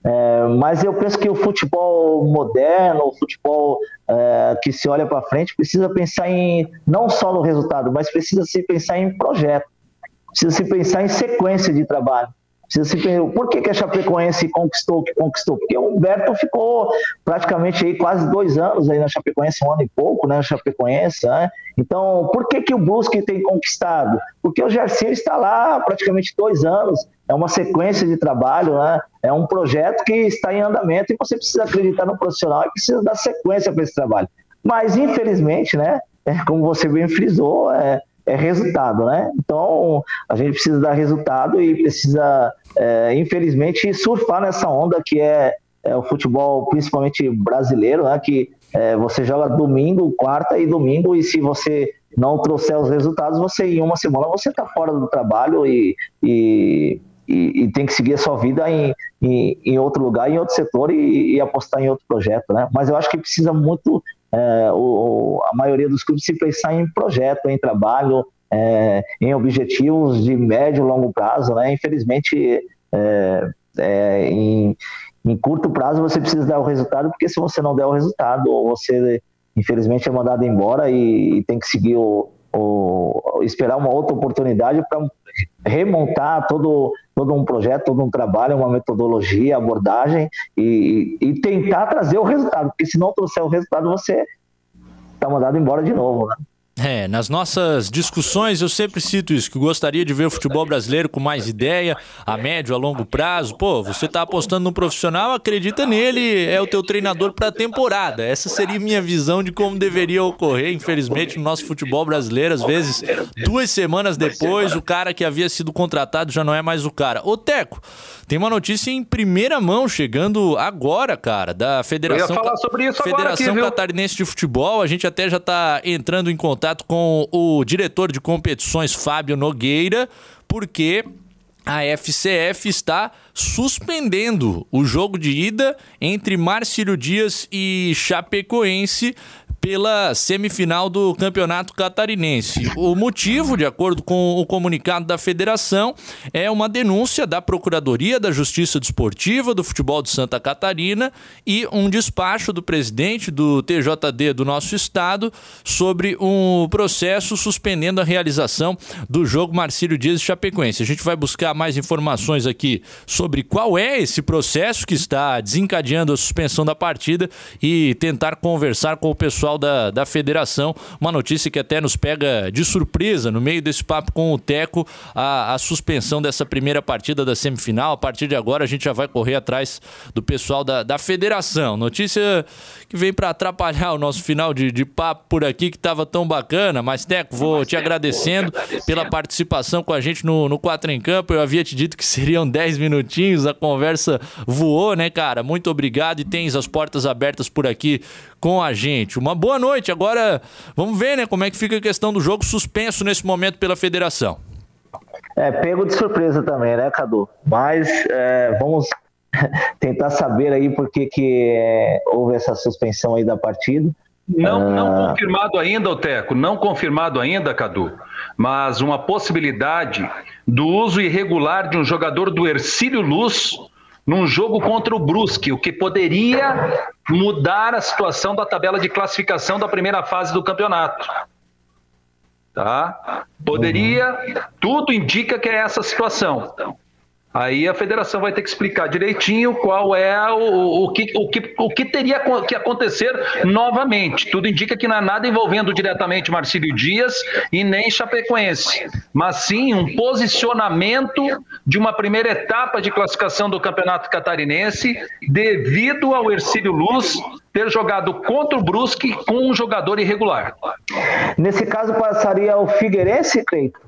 É, mas eu penso que o futebol moderno, o futebol é, que se olha para frente, precisa pensar em não só no resultado, mas precisa se pensar em projeto, precisa se pensar em sequência de trabalho. Precisa se por que, que a Chapecoense conquistou o que conquistou? Porque o Humberto ficou praticamente aí quase dois anos aí na Chapecoense, um ano e pouco, né, na Chapecoense, né? Então, por que, que o Brusque tem conquistado? Porque o Gersinho está lá praticamente dois anos, é uma sequência de trabalho, né? é um projeto que está em andamento e você precisa acreditar no profissional e precisa dar sequência para esse trabalho. Mas, infelizmente, né, é, como você bem frisou, é, é resultado, né? Então, a gente precisa dar resultado e precisa, é, infelizmente, surfar nessa onda que é, é, o futebol, principalmente brasileiro, né? Que é, você joga domingo, quarta e domingo, e se você não trouxer os resultados, você em uma semana você está fora do trabalho e, e, e, e, tem que seguir a sua vida em, em, em outro lugar, em outro setor e, apostar em outro projeto, né? Mas eu acho que precisa muito é, o, a maioria dos clubes se pensar em projeto, em trabalho, é, em objetivos de médio e longo prazo, né? Infelizmente, é, é em, em curto prazo você precisa dar o resultado, porque se você não der o resultado, você infelizmente é mandado embora e, e tem que seguir o, o, esperar uma outra oportunidade para remontar todo, todo um projeto, todo um trabalho, uma metodologia, abordagem e, e tentar trazer o resultado, porque se não trouxer o resultado, você está mandado embora de novo, né? É, nas nossas discussões eu sempre cito isso, que gostaria de ver o futebol brasileiro com mais ideia, a médio, a longo prazo. Pô, você tá apostando num profissional, acredita nele, é o teu treinador para a temporada. Essa seria minha visão de como deveria ocorrer, infelizmente, no nosso futebol brasileiro, às vezes, duas semanas depois, o cara que havia sido contratado já não é mais o cara. Ô, Teco, tem uma notícia em primeira mão chegando agora, cara, da Federação, Federação aqui, Catarinense de Futebol. A gente até já tá entrando em contato contato com o diretor de competições, Fábio Nogueira, porque a FCF está suspendendo o jogo de ida entre Marcílio Dias e Chapecoense pela semifinal do Campeonato Catarinense. O motivo, de acordo com o comunicado da federação, é uma denúncia da Procuradoria da Justiça Desportiva do Futebol de Santa Catarina e um despacho do presidente do TJD do nosso estado sobre um processo suspendendo a realização do jogo Marcílio Dias e Chapecoense. A gente vai buscar mais informações aqui sobre qual é esse processo que está desencadeando a suspensão da partida e tentar conversar com o pessoal da, da federação. Uma notícia que até nos pega de surpresa no meio desse papo com o Teco, a, a suspensão dessa primeira partida da semifinal. A partir de agora a gente já vai correr atrás do pessoal da, da federação. Notícia que vem para atrapalhar o nosso final de, de papo por aqui que estava tão bacana. Mas, Teco, vou te agradecendo pela participação com a gente no, no 4 em Campo. Eu havia te dito que seriam 10 minutinhos, a conversa voou, né, cara? Muito obrigado e tens as portas abertas por aqui com a gente. Uma boa noite. Agora vamos ver, né, como é que fica a questão do jogo suspenso nesse momento pela federação. É, pego de surpresa também, né, Cadu? Mas é, vamos tentar saber aí por que, que é, houve essa suspensão aí da partida. Não, não Ah, confirmado ainda, Oteco, não confirmado ainda, Cadu, mas uma possibilidade do uso irregular de um jogador do Ercílio Luz num jogo contra o Brusque, o que poderia mudar a situação da tabela de classificação da primeira fase do campeonato. Tá? Poderia, tudo indica que é essa situação. Aí a federação vai ter que explicar direitinho qual é o, o, que, o, que, o que teria que acontecer novamente. Tudo indica que não é nada envolvendo diretamente Marcílio Dias e nem Chapecoense, mas sim um posicionamento de uma primeira etapa de classificação do Campeonato Catarinense devido ao Ercílio Luz ter jogado contra o Brusque com um jogador irregular. Nesse caso, passaria o Figueirense, Cleiton?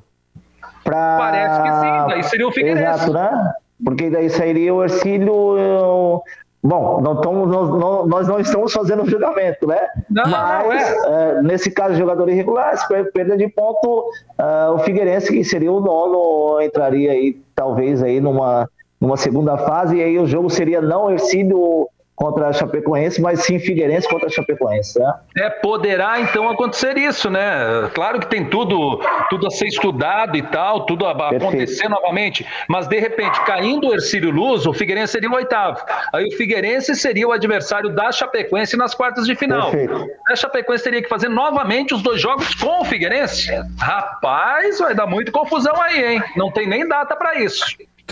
Pra... Parece que sim, daí seria o Figueirense. Exato, né? Porque daí sairia o Ercílio. eu- Bom, não não, nós não estamos fazendo julgamento, né? Não, não, Mas, eh, nesse caso, jogador irregular, perda de ponto, ah, o Figueirense, que seria o nono, entraria aí, talvez, aí numa, numa segunda fase, e aí o jogo seria não Ercílio contra a Chapecoense, mas sim Figueirense contra a Chapecoense, né? É, poderá então acontecer isso, né? Claro que tem tudo, tudo a ser estudado e tal, tudo a a acontecer novamente, mas de repente, caindo o Ercílio Luz, o Figueirense seria o oitavo. Aí o Figueirense seria o adversário da Chapecoense nas quartas de final. A Chapecoense teria que fazer novamente os dois jogos com o Figueirense. Rapaz, vai dar muita confusão aí, hein? Não tem nem data para isso.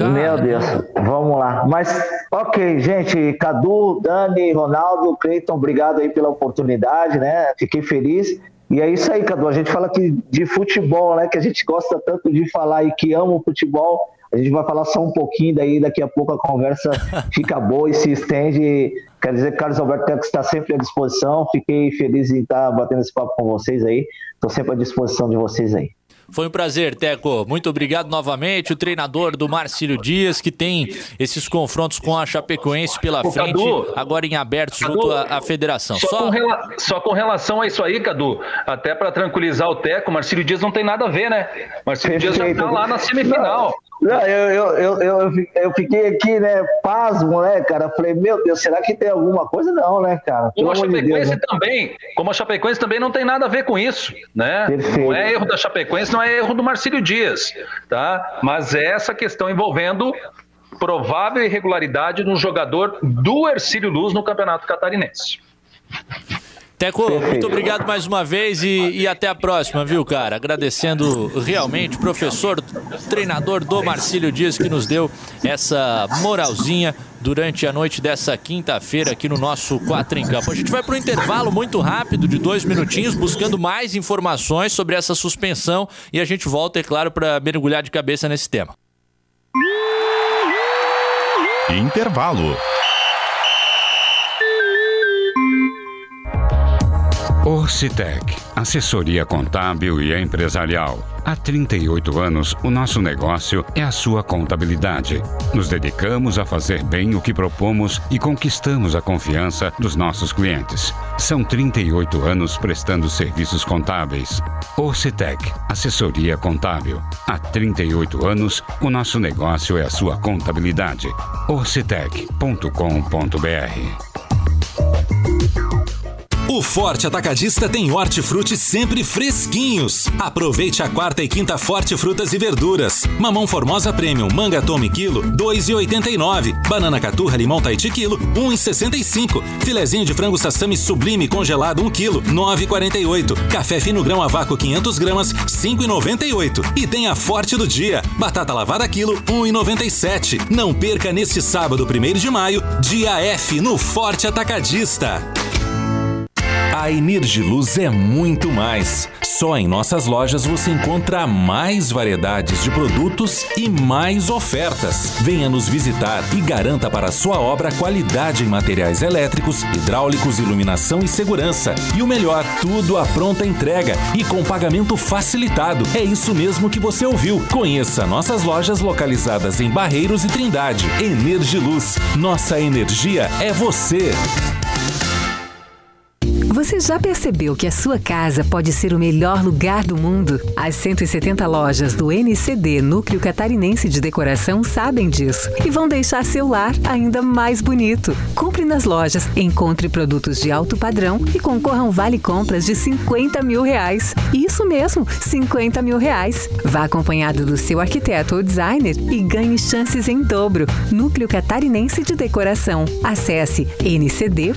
Meu Deus, vamos lá. Mas, ok, gente, Cadu, Dani, Ronaldo, Cleiton, obrigado aí pela oportunidade, né? Fiquei feliz. E é isso aí, Cadu. A gente fala aqui de futebol, né? Que a gente gosta tanto de falar e que ama o futebol. A gente vai falar só um pouquinho, daí daqui a pouco a conversa fica boa e se estende. Quer dizer que Carlos Alberto está sempre à disposição. Fiquei feliz em estar batendo esse papo com vocês aí. Estou sempre à disposição de vocês aí. Foi um prazer, Teco. Muito obrigado novamente. O treinador do Marcílio Dias, que tem esses confrontos com a Chapecoense pela Ô, frente, Cadu. agora em aberto junto à, à federação. Só, Com rela- só com relação a isso aí, Cadu, até para tranquilizar o Teco, Marcílio Dias não tem nada a ver, né? Marcílio Dias já tá lá na semifinal. Não, eu, eu, eu, eu, eu fiquei aqui, né, pasmo, né, cara? Falei, meu Deus, será que tem alguma coisa? Não, né, cara? Como Pelo a amor de Deus, Chapecoense né? também, como a Chapecoense também não tem nada a ver com isso, né? Perfeito. Não é erro da Chapecoense, não é erro do Marcílio Dias, tá? Mas é essa questão envolvendo provável irregularidade no jogador do Ercílio Luz no Campeonato Catarinense. Teco, muito obrigado mais uma vez e, e até a próxima, viu, cara? Agradecendo realmente o professor, treinador do Marcílio Dias, que nos deu essa moralzinha durante a noite dessa quinta-feira aqui no nosso Quatro em Campo. A gente vai para um intervalo muito rápido, de dois minutinhos, buscando mais informações sobre essa suspensão e a gente volta, é claro, para mergulhar de cabeça nesse tema. Intervalo. Orcitec, assessoria contábil e empresarial. Há 38 anos, o nosso negócio é a sua contabilidade. Nos dedicamos a fazer bem o que propomos e conquistamos a confiança dos nossos clientes. São 38 anos prestando serviços contábeis. Orcitec, assessoria contábil. Há 38 anos, o nosso negócio é a sua contabilidade. orcitec.com.br O Forte Atacadista tem hortifruti sempre fresquinhos. Aproveite a quarta e quinta Forte Frutas e Verduras. Mamão Formosa Premium, manga tome quilo, 2,89. Banana caturra limão Tahiti quilo, 1,65. Filezinho de frango sassami sublime congelado 1 quilo, 9,48. Café fino grão a vácuo 500 gramas, 5,98. E tem a Forte do dia, batata lavada quilo, 1,97. Não perca neste sábado, 1 de maio, dia F no Forte Atacadista. A Energiluz é muito mais. Só em nossas lojas você encontra mais variedades de produtos e mais ofertas. Venha nos visitar e garanta para sua obra qualidade em materiais elétricos, hidráulicos, iluminação e segurança. E o melhor, tudo à pronta entrega e com pagamento facilitado. É isso mesmo que você ouviu. Conheça nossas lojas localizadas em Barreiros e Trindade. Energiluz. Nossa energia é você. Você já percebeu que a sua casa pode ser o melhor lugar do mundo? As 170 lojas do NCD Núcleo Catarinense de Decoração sabem disso e vão deixar seu lar ainda mais bonito. Compre nas lojas, encontre produtos de alto padrão e concorra a um vale compras de 50 mil reais. Isso mesmo, 50 mil reais. Vá acompanhado do seu arquiteto ou designer e ganhe chances em dobro. Núcleo Catarinense de Decoração. Acesse ncd.com.br.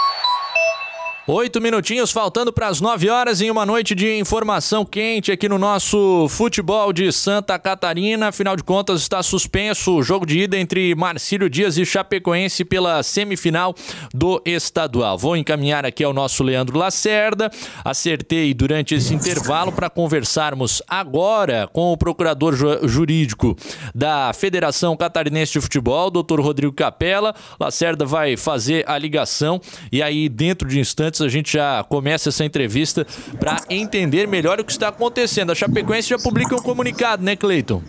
Oito minutinhos faltando para as nove horas em uma noite de informação quente aqui no nosso futebol de Santa Catarina. Afinal de contas, está suspenso o jogo de ida entre Marcílio Dias e Chapecoense pela semifinal do estadual. Vou encaminhar aqui ao nosso Leandro Lacerda. Acertei durante esse intervalo para conversarmos agora com o procurador jurídico da Federação Catarinense de Futebol, doutor Rodrigo Capella. Lacerda vai fazer a ligação e aí, dentro de instantes, a gente já começa essa entrevista para entender melhor o que está acontecendo. A Chapecoense já publica um comunicado, né, Cleiton?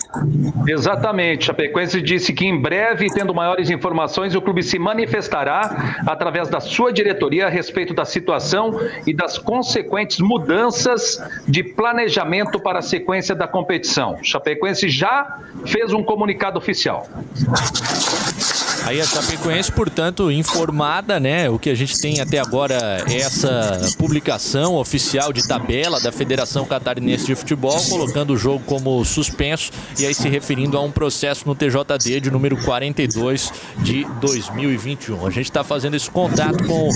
Exatamente. A Chapecoense disse que em breve, tendo maiores informações, o clube se manifestará através da sua diretoria a respeito da situação e das consequentes mudanças de planejamento para a sequência da competição. A Chapecoense já fez um comunicado oficial. Aí a Chapecoense, portanto, informada, né? O que a gente tem até agora é essa publicação oficial de tabela da Federação Catarinense de Futebol, colocando o jogo como suspenso e aí se referindo a um processo no TJD de número 42 de 2021. A gente está fazendo esse contato com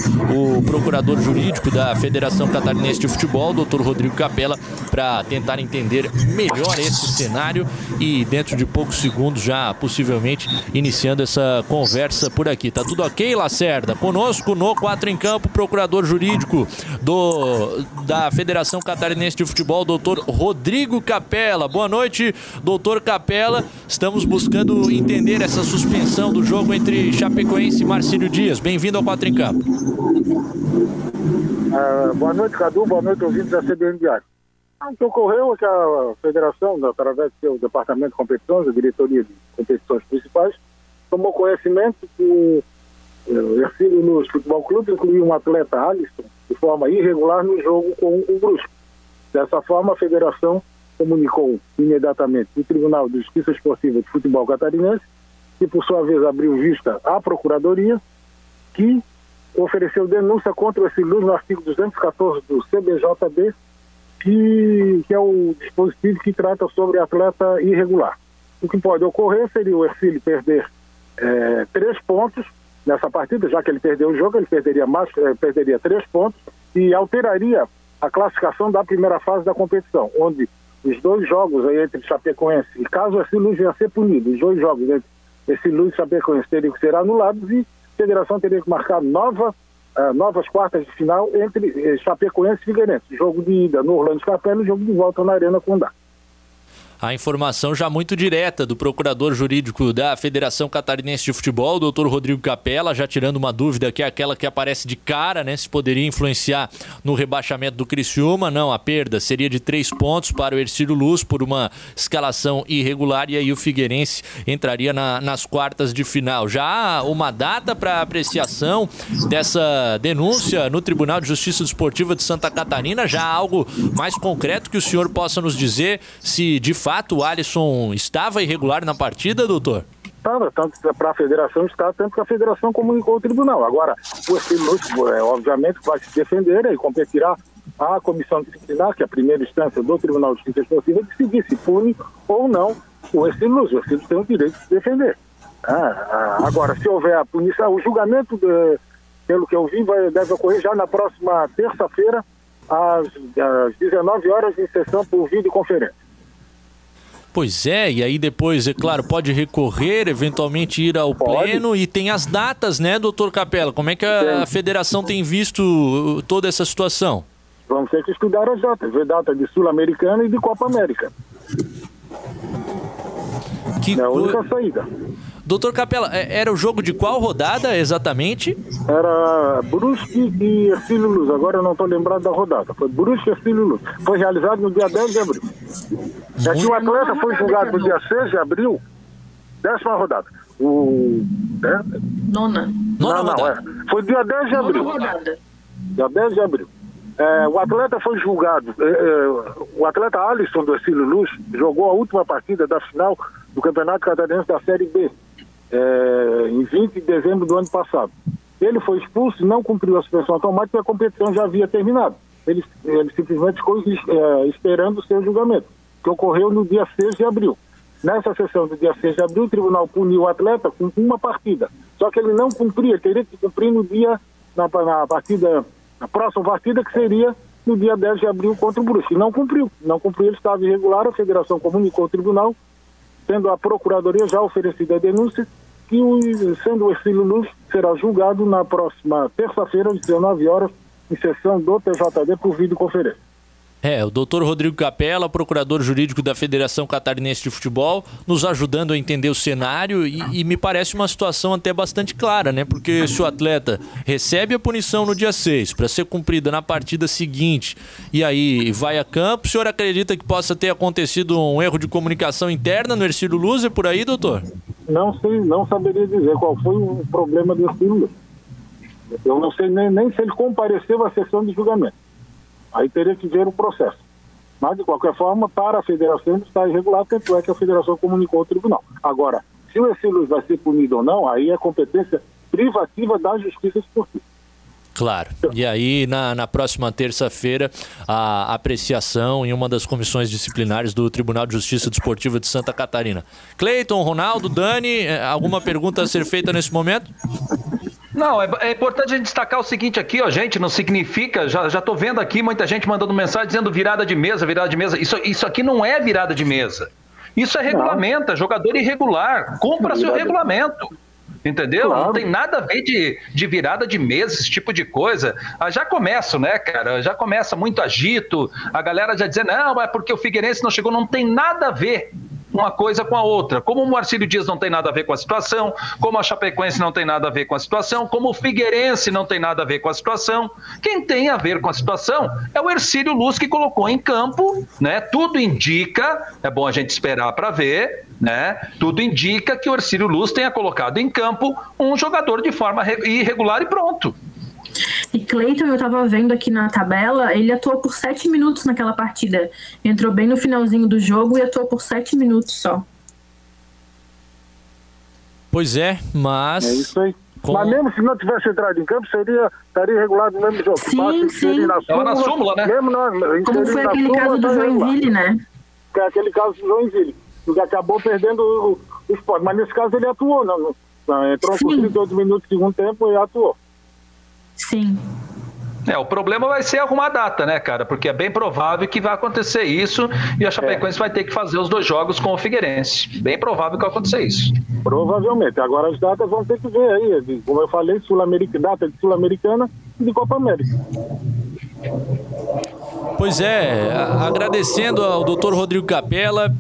o procurador jurídico da Federação Catarinense de Futebol, doutor Rodrigo Capella, para tentar entender melhor esse cenário e dentro de poucos segundos já possivelmente iniciando essa conversa conversa por aqui. Tá tudo ok, Lacerda? Conosco no Quatro em Campo, procurador jurídico do, da Federação Catarinense de Futebol, doutor Rodrigo Capella. Boa noite, doutor Capella. Estamos buscando entender essa suspensão do jogo entre Chapecoense e Marcílio Dias. Bem-vindo ao Quatro em Campo. Uh, boa noite, Cadu. Boa noite, ouvintes da CBN Diário. O que ocorreu é que a federação, através do seu departamento de competições, a diretoria de competições principais, tomou conhecimento que o Ercílio Luz Futebol Clube incluiu um atleta Alisson de forma irregular no jogo com o Brusque. Dessa forma, a federação comunicou imediatamente o Tribunal de Justiça Esportiva de Futebol Catarinense, que por sua vez abriu vista à Procuradoria, que ofereceu denúncia contra o Luz no artigo 214 do CBJB, que, que é o dispositivo que trata sobre atleta irregular. O que pode ocorrer seria o Ercílio perder é, três pontos nessa partida, já que ele perdeu o jogo, ele perderia, mais, é, perderia três pontos e alteraria a classificação da primeira fase da competição, onde os dois jogos aí entre Chapecoense, e caso esse Luz a ser punido, os dois jogos entre esse Luz e Chapecoense teriam que ser anulados e a federação teria que marcar nova, uh, novas quartas de final entre uh, Chapecoense e Figueirense. Jogo de ida no Orlando Capela e jogo de volta na Arena Condá a informação já muito direta do procurador jurídico da Federação Catarinense de Futebol, doutor Rodrigo Capella, já tirando uma dúvida que é aquela que aparece de cara, né? Se poderia influenciar no rebaixamento do Criciúma. Não, a perda seria de três pontos para o Ercílio Luz por uma escalação irregular e aí o Figueirense entraria na, nas quartas de final. Já há uma data para apreciação dessa denúncia no Tribunal de Justiça Desportiva de Santa Catarina? Já há algo mais concreto que o senhor possa nos dizer se de fato o Alisson estava irregular na partida, doutor? Estava, tanto para a federação está, tanto que a federação comunicou ao tribunal. Agora, o Estiluto, é, obviamente, vai se defender e competirá à comissão disciplinar, que é a primeira instância do Tribunal de Justiça Esportiva, decidir se pune ou não o Estiluto. O Estiluto tem o direito de se defender. Ah, ah, agora, se houver a punição, o julgamento, de, pelo que eu vi, vai, deve ocorrer já na próxima terça-feira, às, às 19 horas, em sessão por videoconferência. Pois é, e aí depois, é claro, pode recorrer, eventualmente ir ao pode. pleno e tem as datas, né, doutor Capela? Como é que a, a federação tem visto uh, toda essa situação? Vamos ter que estudar as datas, ver data de Sul-Americana e de Copa América. Que é a única saída. Doutor Capela, é, era o jogo de qual rodada exatamente? Era Brusque e Ercílio Luz. Agora eu não estou lembrado da rodada. Foi Brusque e Ercílio Luz. Foi realizado no dia 10 de abril. É que o atleta foi julgado no dia 6 de abril, décima rodada. O. Né? Nona. Não, não, é. Foi dia 10 de abril. Nona rodada. Dia 10 de abril. É, o atleta foi julgado. é, é, o atleta Alisson do Ercílio Luz jogou a última partida da final do Campeonato Catarinense da Série B, é, em 20 de dezembro do ano passado. Ele foi expulso não cumpriu a suspensão automática e a competição já havia terminado. Ele, ele simplesmente ficou é, esperando o seu julgamento, que ocorreu no dia 6 de abril. Nessa sessão do dia 6 de abril, o tribunal puniu o atleta com uma partida. Só que ele não cumpria, teria que cumprir no dia, na, na partida, na próxima partida, que seria no dia 10 de abril contra o Brusque. E não cumpriu. Não cumpriu, ele estava irregular, a federação comunicou ao tribunal, tendo a procuradoria já oferecido a denúncia, que o, sendo o Ercílio Luz será julgado na próxima terça-feira, às 19 horas, em sessão do TJD por videoconferência. É, o doutor Rodrigo Capella, procurador jurídico da Federação Catarinense de Futebol, nos ajudando a entender o cenário e, e, me parece uma situação até bastante clara, né? Porque se o atleta recebe a punição no dia 6 para ser cumprida na partida seguinte e aí vai a campo, o senhor acredita que possa ter acontecido um erro de comunicação interna no Ercílio Luz? É por aí, doutor? Não sei, não saberia dizer qual foi o problema do Ercílio. Eu não sei nem, nem se ele compareceu à sessão de julgamento. Aí teria que ver o processo. Mas, de qualquer forma, para a federação está irregular, tanto é que a federação comunicou ao tribunal. Agora, se o Ercílio vai ser punido ou não, aí é competência privativa da justiça esportiva. Claro. E aí, na, na próxima terça-feira, a apreciação em uma das comissões disciplinares do Tribunal de Justiça Desportiva de Santa Catarina. Cleiton, Ronaldo, Dani, eh, alguma pergunta a ser feita nesse momento? Não, é, é, importante a gente destacar o seguinte aqui, ó, gente, não significa, já, já tô vendo aqui muita gente mandando mensagem dizendo virada de mesa, virada de mesa. Isso, isso aqui não é virada de mesa. Isso é regulamento, é jogador irregular. Compra seu regulamento. Entendeu? Claro. Não tem nada a ver de, de virada de mesa, esse tipo de coisa. Ah, já começa, né, cara? Já começa muito agito. A galera já dizendo, não, é porque o Figueirense não chegou. Não tem nada a ver uma coisa com a outra. Como o Marcílio Dias não tem nada a ver com a situação, como a Chapecoense não tem nada a ver com a situação, como o Figueirense não tem nada a ver com a situação, quem tem a ver com a situação é o Ercílio Luz que colocou em campo, né? Tudo indica, é bom a gente esperar para ver, né? Tudo indica que o Ercílio Luz tenha colocado em campo um jogador de forma irregular e pronto. E Cleiton, eu tava vendo aqui na tabela, ele atuou por sete minutos naquela partida. Entrou bem no finalzinho do jogo e atuou por sete minutos só. Pois é, mas. É isso aí. Com... Mas mesmo se não tivesse entrado em campo, seria, estaria regulado no mesmo jogo. Sim, sim. Na súmula, na súmula, né? Mesmo na, Como foi aquele súmula, caso do Joinville, né? Que é aquele caso do Joinville. Que acabou perdendo o, o esporte. Mas nesse caso ele atuou, não, não, entrou por 38 minutos de segundo tempo e atuou. Sim. É, o problema vai ser arrumar a data, né, cara? Porque é bem provável que vai acontecer isso e a Chapecoense é. vai ter que fazer os dois jogos com o Figueirense. Bem provável que vai acontecer isso. Provavelmente. Agora as datas vão ter que ver aí. Como eu falei, Sul-Americana, data de Sul-Americana e de Copa América. Pois é, agradecendo ao doutor Rodrigo Capella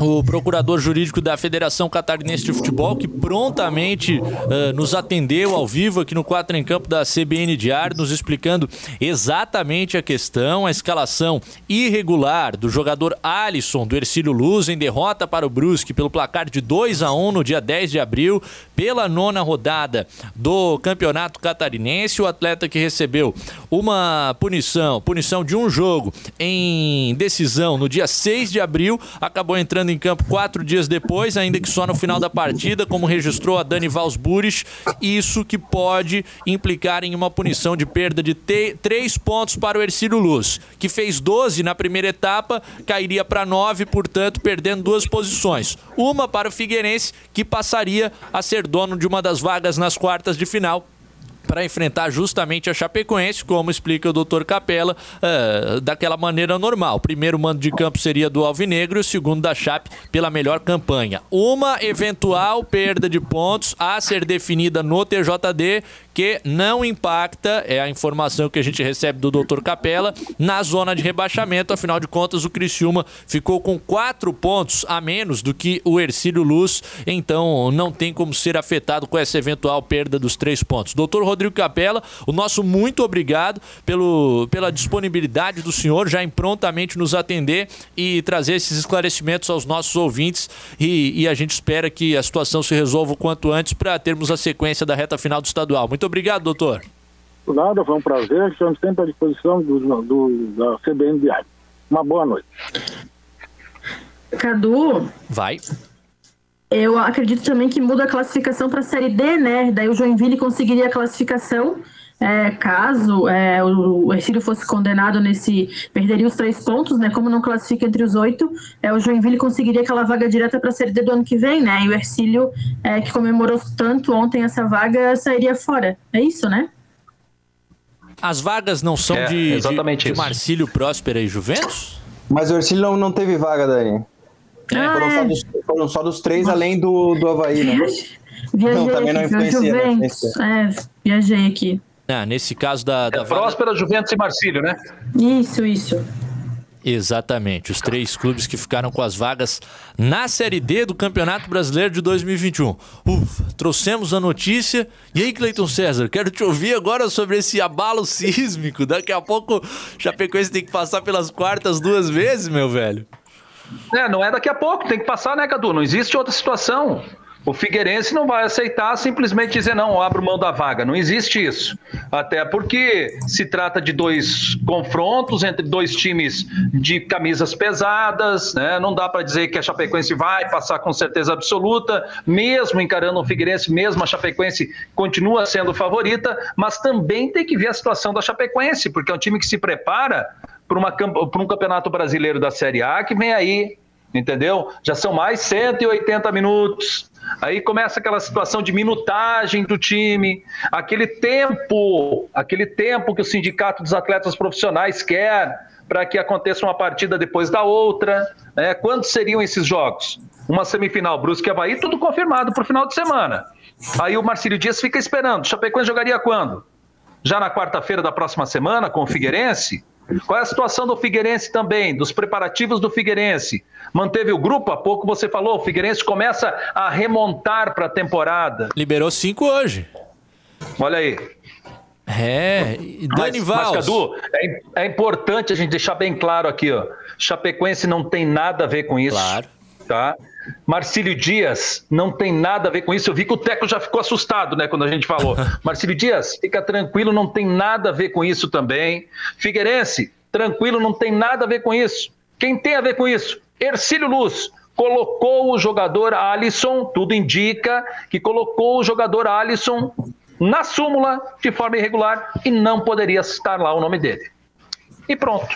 o procurador jurídico da Federação Catarinense de Futebol, que prontamente uh, nos atendeu ao vivo aqui no Quatro em Campo da CBN Diário, nos explicando exatamente a questão, a escalação irregular do jogador Alisson do Ercílio Luz em derrota para o Brusque pelo placar de 2 a 1 no dia 10 de abril, pela nona rodada do Campeonato Catarinense. O atleta que recebeu uma punição, punição de um jogo em decisão no dia 6 de abril, acabou entrando em campo quatro dias depois, ainda que só no final da partida, como registrou a Dani Valsburis, isso que pode implicar em uma punição de perda de três pontos para o Ercílio Luz, que fez 12 na primeira etapa, cairia para 9, portanto, perdendo duas posições. Uma para o Figueirense, que passaria a ser dono de uma das vagas nas quartas de final para enfrentar justamente a Chapecoense, como explica o doutor Capella, uh, daquela maneira normal. O primeiro mando de campo seria do Alvinegro e o segundo da Chape pela melhor campanha. Uma eventual perda de pontos a ser definida no TJD, que não impacta, é a informação que a gente recebe do doutor Capella, na zona de rebaixamento. Afinal de contas, o Criciúma ficou com quatro pontos a menos do que o Ercílio Luz, então não tem como ser afetado com essa eventual perda dos três pontos. Doutor Rodrigo Rodrigo Capella, o nosso muito obrigado pelo, pela disponibilidade do senhor já em prontamente nos atender e trazer esses esclarecimentos aos nossos ouvintes e, e a gente espera que a situação se resolva o quanto antes para termos a sequência da reta final do estadual. Muito obrigado, doutor. Nada, foi um prazer. Estamos sempre à disposição do, do, da CBN Diário. Uma boa noite. Cadu, Vai. Eu acredito também que muda a classificação para a Série D, né? Daí o Joinville conseguiria a classificação. é, caso é, o Ercílio fosse condenado nesse. perderia os três pontos, né? Como não classifica entre os oito, é, o Joinville conseguiria aquela vaga direta para a Série D do ano que vem, né? E o Ercílio, é, que comemorou tanto ontem essa vaga, sairia fora. É isso, né? As vagas não são É, de, de, exatamente de. Marcílio Próspera e Juventus? Mas o Ercílio não, não teve vaga, Dani. Ah, foram, é. só dos, foram só dos três, além do, do Havaí, né? Viajei Não, também não aqui, viu? influencia, não. É, viajei aqui. Ah, nesse caso da, da vaga- Próspera, Juventus e Marcílio, né? Isso, isso. Exatamente, os três clubes que ficaram com as vagas na Série D do Campeonato Brasileiro de 2021. Ufa, trouxemos a notícia. E aí, Cleiton César, quero te ouvir agora sobre esse abalo sísmico. Daqui a pouco o Chapecoense tem que passar pelas quartas duas vezes, meu velho. É, não é daqui a pouco, tem que passar, né, Cadu? Não existe outra situação. O Figueirense não vai aceitar simplesmente dizer não, abro mão da vaga. Não existe isso. Até porque se trata de dois confrontos entre dois times de camisas pesadas, né? Não dá para dizer que a Chapecoense vai passar com certeza absoluta, mesmo encarando o Figueirense, mesmo a Chapecoense continua sendo favorita, mas também tem que ver a situação da Chapecoense, porque é um time que se prepara para um campeonato brasileiro da Série A que vem aí, entendeu? Já são mais 180 minutos. Aí começa aquela situação de minutagem do time, aquele tempo, aquele tempo que o sindicato dos atletas profissionais quer para que aconteça uma partida depois da outra. Né? Quantos seriam esses jogos? Uma semifinal, Brusque e Havaí, tudo confirmado para o final de semana. Aí o Marcílio Dias fica esperando. Chapecoense jogaria quando? Já na quarta-feira da próxima semana com o Figueirense? Qual é a situação do Figueirense também, dos preparativos do Figueirense? Manteve o grupo? Há pouco você falou, o Figueirense começa a remontar para a temporada. Liberou cinco hoje. Olha aí. É, e Mas, Dani mas Valls. Cadu, é, é importante a gente deixar bem claro aqui, ó. Chapecoense não tem nada a ver com isso. Claro. Tá? Marcílio Dias não tem nada a ver com isso. Eu vi que o Teco já ficou assustado, né, quando a gente falou. Marcílio Dias, fica tranquilo, não tem nada a ver com isso também. Figueirense, tranquilo, não tem nada a ver com isso. Quem tem a ver com isso? Ercílio Luz colocou o jogador Alisson, tudo indica que colocou o jogador Alisson na súmula de forma irregular e não poderia estar lá o nome dele. E pronto.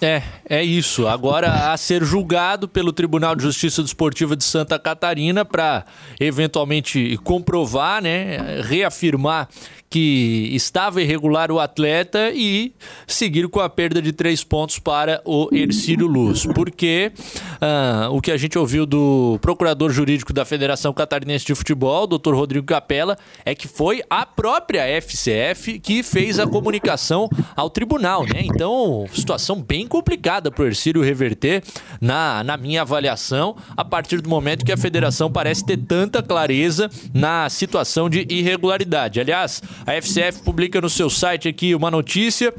É, é isso. Agora a ser julgado pelo Tribunal de Justiça Desportiva de Santa Catarina para eventualmente comprovar, né, reafirmar que estava irregular o atleta e seguir com a perda de três pontos para o Ercílio Luz. Porque ah, o que a gente ouviu do procurador jurídico da Federação Catarinense de Futebol, doutor Rodrigo Capella, é que foi a própria FCF que fez a comunicação ao tribunal, né? Então, situação bem complicada para o Ercílio reverter, na, na minha avaliação, a partir do momento que a federação parece ter tanta clareza na situação de irregularidade. Aliás, a FCF publica no seu site aqui uma notícia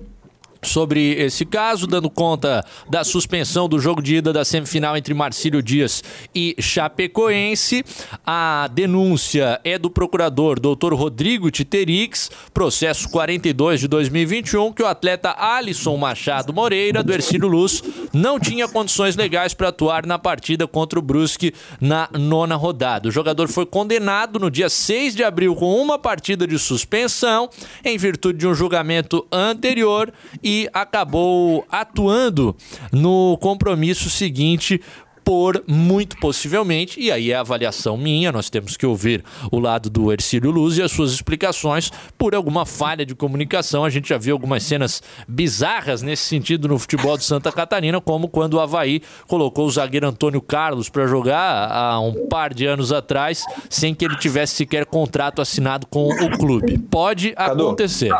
sobre esse caso, dando conta da suspensão do jogo de ida da semifinal entre Marcílio Dias e Chapecoense. A denúncia é do procurador Dr. Rodrigo Titerix, processo 42 de 2021, que o atleta Alisson Machado Moreira, do Ercílio Luz, não tinha condições legais para atuar na partida contra o Brusque na nona rodada. O jogador foi condenado no dia 6 de abril com uma partida de suspensão, em virtude de um julgamento anterior e acabou atuando no compromisso seguinte por muito possivelmente, e aí é a avaliação minha, nós temos que ouvir o lado do Ercílio Luz e as suas explicações por alguma falha de comunicação. A gente já viu algumas cenas bizarras nesse sentido no futebol de Santa Catarina, como quando o Havaí colocou o zagueiro Antônio Carlos para jogar há um par de anos atrás, sem que ele tivesse sequer contrato assinado com o clube. Pode acontecer.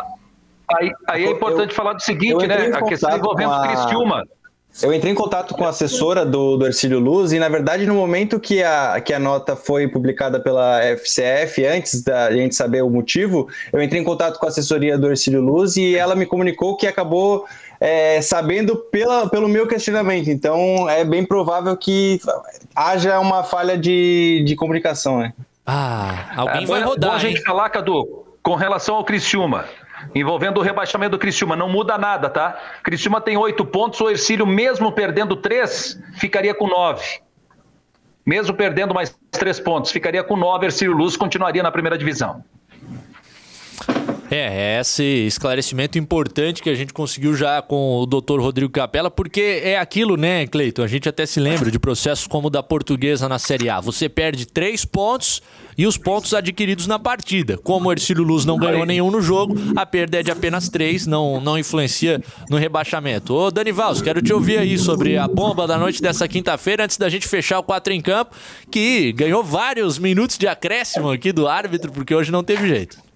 Aí, aí é importante falar do seguinte, eu né? A questão envolvendo a- Criciúma. Eu entrei em contato com a assessora do, do Ercílio Luz e, na verdade, no momento que a, que a nota foi publicada pela FCF, antes da gente saber o motivo, eu entrei em contato com a assessoria do Ercílio Luz e ela me comunicou que acabou é, sabendo pela, pelo meu questionamento. Então, é bem provável que haja uma falha de, de comunicação, né? Ah, alguém É, vai rodar, bom a hein? gente falar, Cadu, com relação ao Criciúma, envolvendo o rebaixamento do Criciúma, não muda nada, tá? Criciúma tem oito pontos, o Ercílio, mesmo perdendo três, ficaria com nove. Mesmo perdendo mais três pontos, ficaria com nove, Ercílio Luz continuaria na primeira divisão. É, é esse esclarecimento importante que a gente conseguiu já com o Dr. Rodrigo Capella, porque é aquilo, né, Cleiton? A gente até se lembra de processos como o da portuguesa na Série A. Você perde três pontos e os pontos adquiridos na partida. Como o Ercílio Luz não ganhou nenhum no jogo, a perda é de apenas três, não, não influencia no rebaixamento. Ô, Dani Valls, quero te ouvir aí sobre a bomba da noite dessa quinta-feira, antes da gente fechar o 4 em campo, que ganhou vários minutos de acréscimo aqui do árbitro, porque hoje não teve jeito.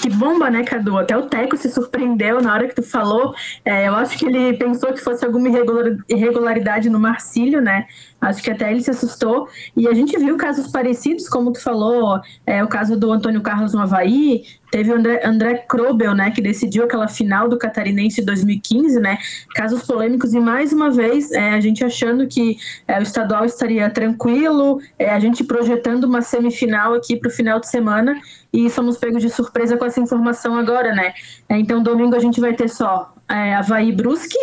Que bomba, né, Cadu? Até o Teco se surpreendeu na hora que tu falou. É, eu acho que ele pensou que fosse alguma irregular- irregularidade no Marcílio, né? Acho que até ele se assustou. E a gente viu casos parecidos, como tu falou, é, o caso do Antônio Carlos no Havaí, teve o André, André Krobel, né, que decidiu aquela final do Catarinense de 2015, né? Casos polêmicos e mais uma vez é, a gente achando que é, o estadual estaria tranquilo, é, a gente projetando uma semifinal aqui para o final de semana e somos pegos de surpresa com essa informação agora, né? É, então domingo a gente vai ter só é, Havaí Brusque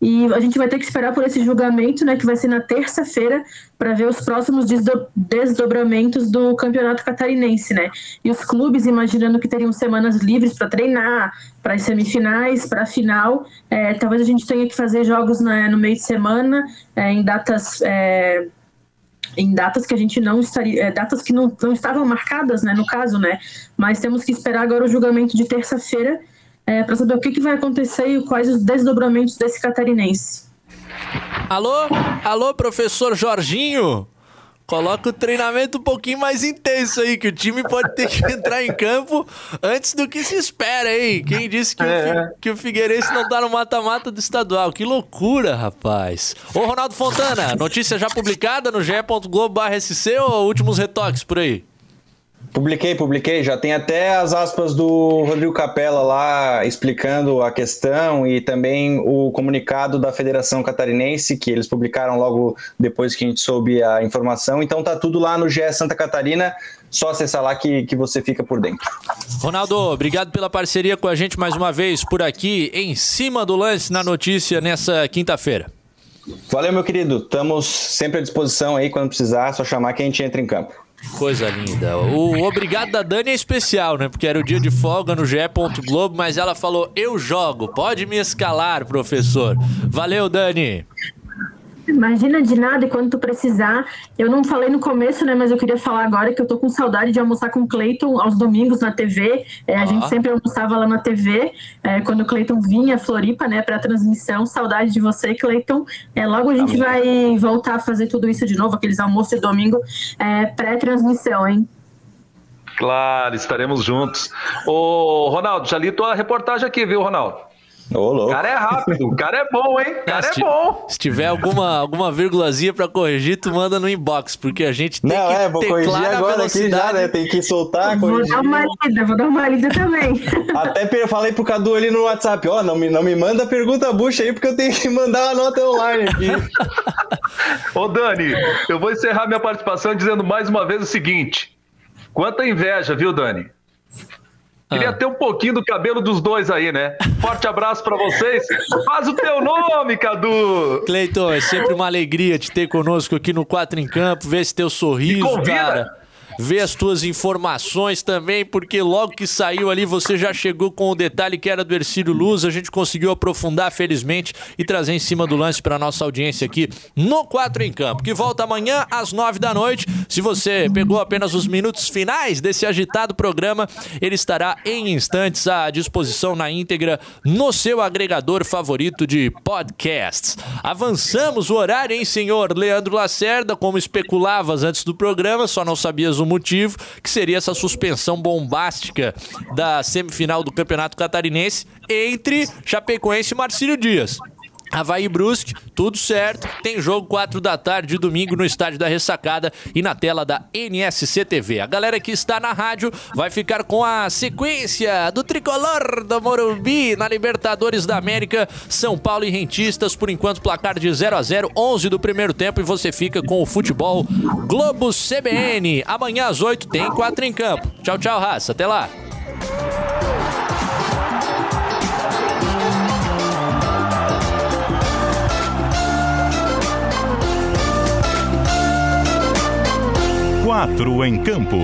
e a gente vai ter que esperar por esse julgamento, né, que vai ser na terça-feira, para ver os próximos desdo- desdobramentos do campeonato catarinense, né? E os clubes imaginando que teriam semanas livres para treinar, para as semifinais, para a final. É, talvez a gente tenha que fazer jogos né, no meio de semana, é, em datas. é, em datas que a gente não estaria, é, datas que não, não estavam marcadas, né, no caso, né, mas temos que esperar agora o julgamento de terça-feira para saber o que, que vai acontecer e quais os desdobramentos desse catarinense. Alô? Alô, professor Jorginho? Coloca o treinamento um pouquinho mais intenso aí, que o time pode ter que entrar em campo antes do que se espera, hein? Quem disse que, o, Fi- que o Figueirense não tá no mata-mata do estadual? Que loucura, rapaz. Ô, Ronaldo Fontana, notícia já publicada no ge.globo.sc ou últimos retoques por aí? Publiquei, publiquei. Já tem até as aspas do Rodrigo Capella lá explicando a questão e também o comunicado da Federação Catarinense, que eles publicaram logo depois que a gente soube a informação. Então tá tudo lá no GE Santa Catarina. Só acessar lá que, que você fica por dentro. Ronaldo, obrigado pela parceria com a gente mais uma vez por aqui, em cima do lance na notícia nessa quinta-feira. Valeu, meu querido. Estamos sempre à disposição aí quando precisar. Só chamar que a gente entra em campo. Coisa linda. O obrigado da Dani é especial, né? Porque era o dia de folga no GE. Globo, mas ela falou: Eu jogo, pode me escalar, professor. Valeu, Dani. Imagina de nada e quando tu precisar. Eu não falei no começo, né? Mas eu queria falar agora que eu tô com saudade de almoçar com o Cleiton aos domingos na TV. É, a Ah. gente sempre almoçava lá na TV, é, quando o Cleiton vinha a Floripa, né, pra transmissão. Saudade de você, Cleiton. É, logo a gente vai voltar a fazer tudo isso de novo, aqueles almoços de domingo, é, pré-transmissão, hein? Claro, estaremos juntos. Ô, Ronaldo, já li tua reportagem aqui, viu, Ronaldo? Ô, louco. O cara é rápido, o cara é bom, hein? O cara é se, bom. se tiver alguma, alguma vírgulazinha pra corrigir, tu manda no inbox, porque a gente tem Não, que é, vou ter corrigir clara agora velocidade. aqui já, né? Tem que soltar, Vou corrigir. dar uma lida, vou dar uma lida também. Até falei pro Cadu ali no WhatsApp, ó, não me, não me manda pergunta bucha aí, porque eu tenho que mandar uma nota online aqui. Ô, Dani, eu vou encerrar minha participação dizendo mais uma vez o seguinte: quanta inveja, viu, Dani? Queria ter um pouquinho do cabelo dos dois aí, né? Forte abraço pra vocês. Faz o teu nome, Cadu! Cleiton, é sempre uma alegria te ter conosco aqui no Quatro em Campo, ver esse teu sorriso, cara. Ver as tuas informações também, porque logo que saiu ali você já chegou com o detalhe que era do Ercílio Luz. A gente conseguiu aprofundar, felizmente, e trazer em cima do lance para nossa audiência aqui no Quatro em Campo, que volta amanhã às nove da noite. Se você pegou apenas os minutos finais desse agitado programa, ele estará em instantes à disposição na íntegra no seu agregador favorito de podcasts. Avançamos o horário, hein, senhor Leandro Lacerda? Como especulavas antes do programa, só não sabias o motivo, que seria essa suspensão bombástica da semifinal do Campeonato Catarinense entre Chapecoense e Marcílio Dias. Havaí Brusque, tudo certo. Tem jogo 4 da tarde, domingo, no estádio da Ressacada e na tela da NSC TV. A galera que está na rádio vai ficar com a sequência do tricolor do Morumbi na Libertadores da América, São Paulo e Rentistas. Por enquanto, placar de 0 a 0 11 do primeiro tempo e você fica com o futebol Globo CBN. Amanhã às 8 tem 4 em campo. Tchau, tchau, raça. Até lá. Quatro em campo.